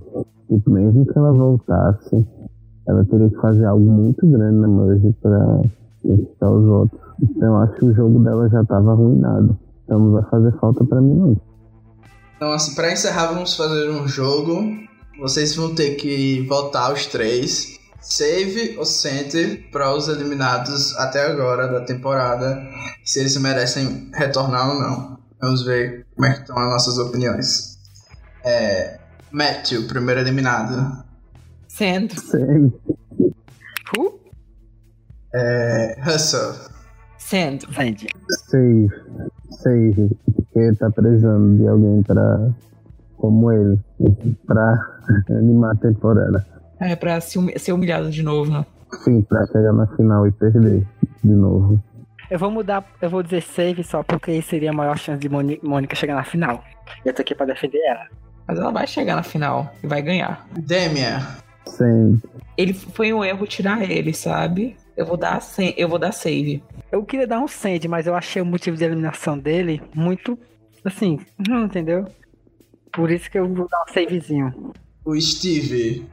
D: tipo, mesmo que ela voltasse, ela teria que fazer algo muito grande na Merge pra conquistar os votos. Então acho que o jogo dela já estava arruinado. Então não vai fazer falta para mim não.
A: Então assim, para encerrar vamos fazer um jogo. Vocês vão ter que votar os três. Save ou center para os eliminados até agora da temporada. Se eles merecem retornar ou não. Vamos ver como é que estão as nossas opiniões. É, Matthew, primeiro eliminado.
B: Send.
D: Send.
B: Who?
A: É, Russell.
B: Send.
C: Send.
D: Save. Save. Porque tá precisando de alguém pra. como ele. pra animar a temporada.
B: É, pra ser humilhado de novo, né?
D: Sim, pra chegar na final e perder de novo.
C: Eu vou mudar, eu vou dizer save só porque seria a maior chance de Moni- Mônica chegar na final. Eu tô aqui pra defender ela.
B: Mas ela vai chegar na final e vai ganhar.
A: Demian.
D: Sand.
B: Ele foi um erro tirar ele, sabe? Eu vou dar, eu vou dar save.
C: Eu queria dar um send, mas eu achei o motivo de eliminação dele muito, assim, não entendeu? Por isso que eu vou dar um savezinho.
A: O Steve.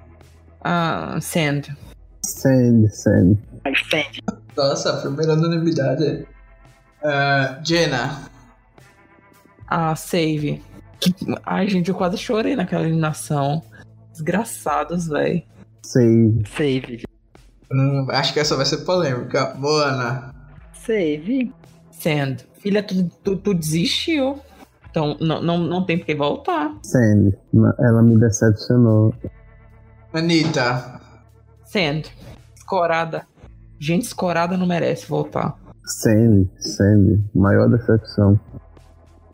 B: Ah. Sand,
D: Sand.
C: Aí, send.
A: Nossa, a primeira unanimidade. Ah, Jenna.
B: Ah, save. Ai, gente, eu quase chorei naquela eliminação. Desgraçados, velho.
D: Save.
C: Save.
A: Hum, acho que essa vai ser polêmica. Moana.
C: Save.
B: Sand. Filha, tu, tu, tu desistiu. Então, não, não, não tem por que voltar.
D: Sand. Ma- Ela me decepcionou.
A: Anitta.
B: Sand. Escorada. Gente escorada não merece voltar.
D: Sand, Sand. Maior decepção.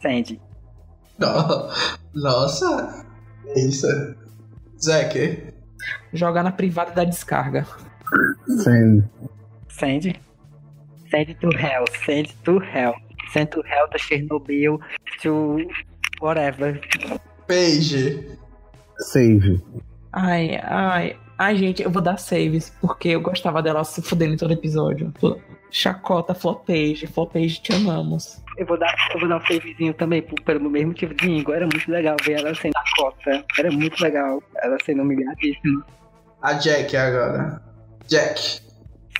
C: Send.
A: No- Nossa. É isso. Zack.
B: Jogar na privada da descarga.
C: Send. Send to hell. Send to hell. Send to hell to Chernobyl. To whatever.
A: Paige.
D: Save.
B: Ai, ai. Ai, gente, eu vou dar saves, porque eu gostava dela se fudendo em todo episódio. Chacota, Flopage. Flopage, te amamos.
C: Eu vou dar, eu vou dar um savezinho também, pelo mesmo motivo de Ingo. Era muito legal ver ela sendo a cota. Era muito legal ela sendo humilhadíssima.
A: A Jack agora. Jack.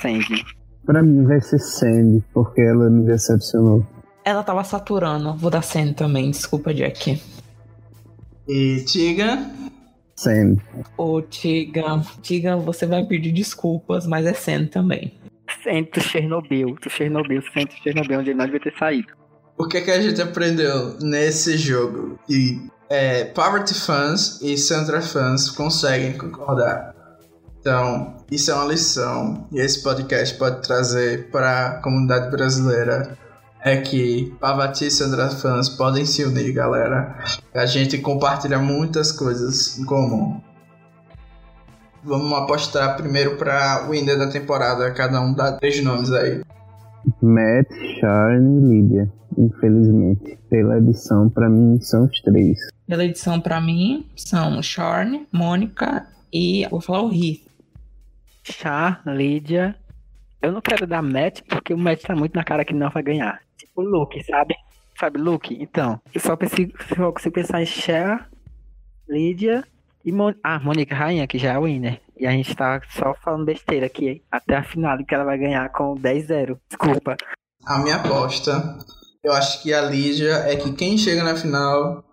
C: Send.
D: Pra mim vai ser Sand, porque ela me decepcionou.
B: Ela tava saturando. Vou dar Sand também, desculpa, Jack.
A: E Tiga.
D: Sand.
B: Ô, Tiga. Tiga, você vai pedir desculpas, mas é Sand também.
C: Send to Chernobyl. To Chernobyl. Send to Chernobyl, onde ele não devia ter saído.
A: O que, que a gente aprendeu nesse jogo? Que é, Poverty fans e Sandra fans conseguem concordar. Então, isso é uma lição. E esse podcast pode trazer para a comunidade brasileira. É que Pavati e Sandra fans podem se unir, galera. A gente compartilha muitas coisas em comum. Vamos apostar primeiro para o winner da temporada. Cada um dá três nomes aí.
D: Matt, Charne e Lydia. Infelizmente. Pela edição, pra mim, são os três.
B: Pela edição, pra mim, são Shorn, Mônica e. Vou falar o Heath.
C: Char, Lídia. Eu não quero dar match porque o match tá muito na cara que não vai ganhar. Tipo Luke, sabe? Sabe Luke? Então, eu só consigo, só consigo pensar em Char, Lídia e Mon ah, Mônica Rainha, que já é a winner. E a gente tá só falando besteira aqui até a final que ela vai ganhar com 10-0. Desculpa.
A: A minha aposta, eu acho que a Lídia é que quem chega na final,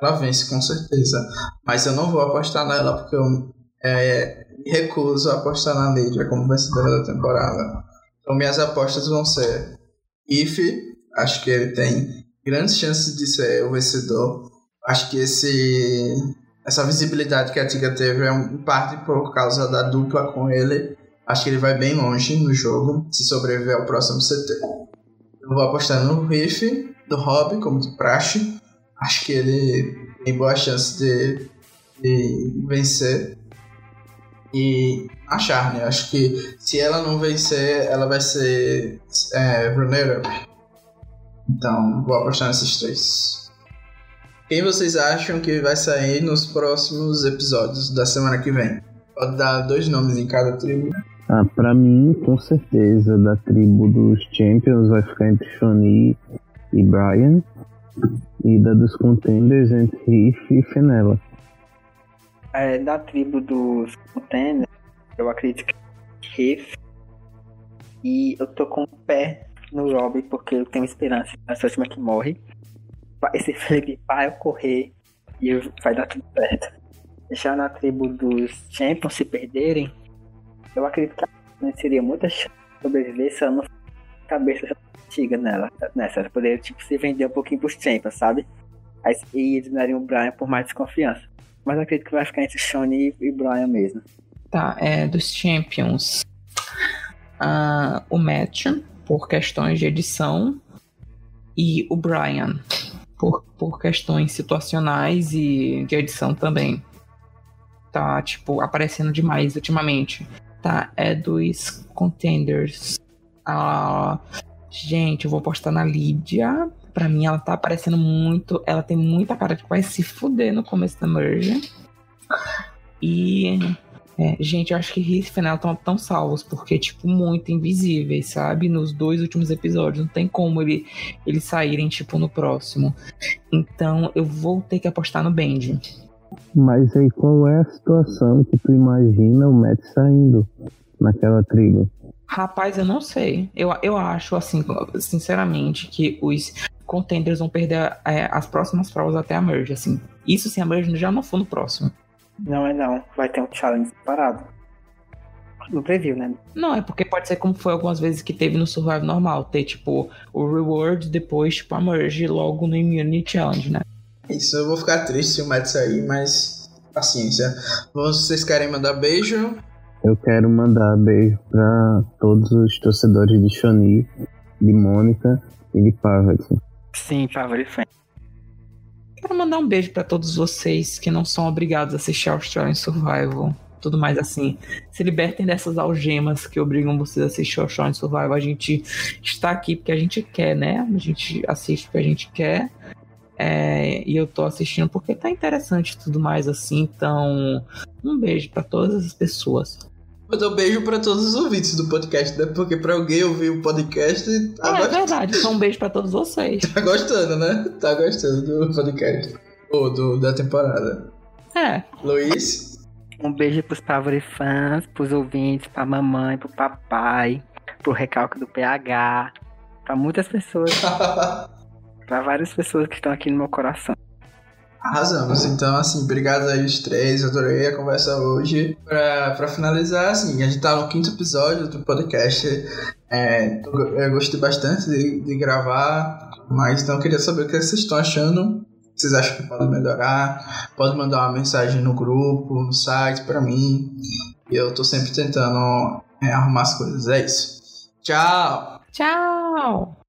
A: ela vence com certeza. Mas eu não vou apostar nela porque eu é, me recuso a apostar na Lídia como vencedora da temporada. Então minhas apostas vão ser If, acho que ele tem grandes chances de ser o vencedor. Acho que esse essa visibilidade que a Tiga teve é em parte por causa da dupla com ele. Acho que ele vai bem longe no jogo, se sobreviver ao próximo CT. Eu vou apostar no Riff, do Rob, como de praxe. Acho que ele tem boa chance de, de vencer. E a Charne, acho que se ela não vencer, ela vai ser é, runner-up. Então, vou apostar nesses três. Quem vocês acham que vai sair nos próximos episódios da semana que vem? Pode dar dois nomes em cada tribo.
D: Ah, pra mim, com certeza, da tribo dos Champions vai ficar entre Shoni e Brian. E da dos Contenders entre Riff e Fenella.
C: É, da tribo dos contenders, eu acredito que Riff. E eu tô com o pé no Rob porque eu tenho esperança nessa última que morre. Esse [LAUGHS] Felipe vai ocorrer e vai dar tudo certo. Já na tribo dos Champions se perderem, eu acredito que a seria muita chance de sobreviver se ela não cabeça antiga nela, nessa. Ela poderia tipo, se vender um pouquinho pros Champions, sabe? Aí, e eliminariam o Brian por mais desconfiança. Mas acredito que vai ficar entre Shone e Brian mesmo.
B: Tá, é dos Champions. Ah, o Matt, por questões de edição. E o Brian, por, por questões situacionais e de edição também. Tá, tipo, aparecendo demais ultimamente. Tá, é dos Contenders. A Gente, eu vou postar na Lídia. Pra mim, ela tá aparecendo muito. Ela tem muita cara de que vai se fuder no começo da merge. E. É, gente, eu acho que Riff e Final estão tão salvos, porque, tipo, muito invisíveis, sabe? Nos dois últimos episódios. Não tem como ele, eles saírem, tipo, no próximo. Então, eu vou ter que apostar no Benji.
D: Mas aí, qual é a situação que tu imagina o Matt saindo naquela trilha?
B: Rapaz, eu não sei. Eu, eu acho, assim, sinceramente, que os contenders vão perder é, as próximas provas até a merge, assim. Isso se a merge já não for no próximo.
C: Não é não, vai ter um challenge separado. No preview, né?
B: Não, é porque pode ser como foi algumas vezes que teve no Survive normal, ter tipo o reward depois, tipo, a merge logo no Immunity Challenge, né?
A: Isso, eu vou ficar triste se o Matt sair, mas paciência. Vocês querem mandar beijo?
D: Eu quero mandar beijo pra todos os torcedores de Shani, de Mônica e de Pavati.
C: Sim, Fan.
B: Quero mandar um beijo para todos vocês que não são obrigados a assistir Australian Survival. Tudo mais assim. Se libertem dessas algemas que obrigam vocês a assistir Australian Survival. A gente está aqui porque a gente quer, né? A gente assiste porque a gente quer. É, e eu tô assistindo porque tá interessante tudo mais assim. Então, um beijo para todas as pessoas.
A: Mandar um beijo para todos os ouvintes do podcast, né? Porque para alguém ouvir o podcast.
B: Tá é, é verdade, então um beijo para todos vocês. [LAUGHS]
A: Tá gostando, né? Tá gostando do podcast. Ou do, da temporada.
B: É.
A: Luiz?
C: Um beijo pros Pavori fãs, pros ouvintes, pra mamãe, pro papai, pro recalque do PH, pra muitas pessoas. [LAUGHS] pra várias pessoas que estão aqui no meu coração.
A: Arrasamos. Então, assim, obrigado aí os três. Adorei a conversa hoje. Pra, pra finalizar, assim, a gente tá no quinto episódio do podcast. É, eu gostei bastante de, de gravar, mas então queria saber o que vocês estão achando. Vocês acham que pode melhorar? Pode mandar uma mensagem no grupo, no site pra mim. Eu tô sempre tentando é, arrumar as coisas. É isso. Tchau!
B: Tchau!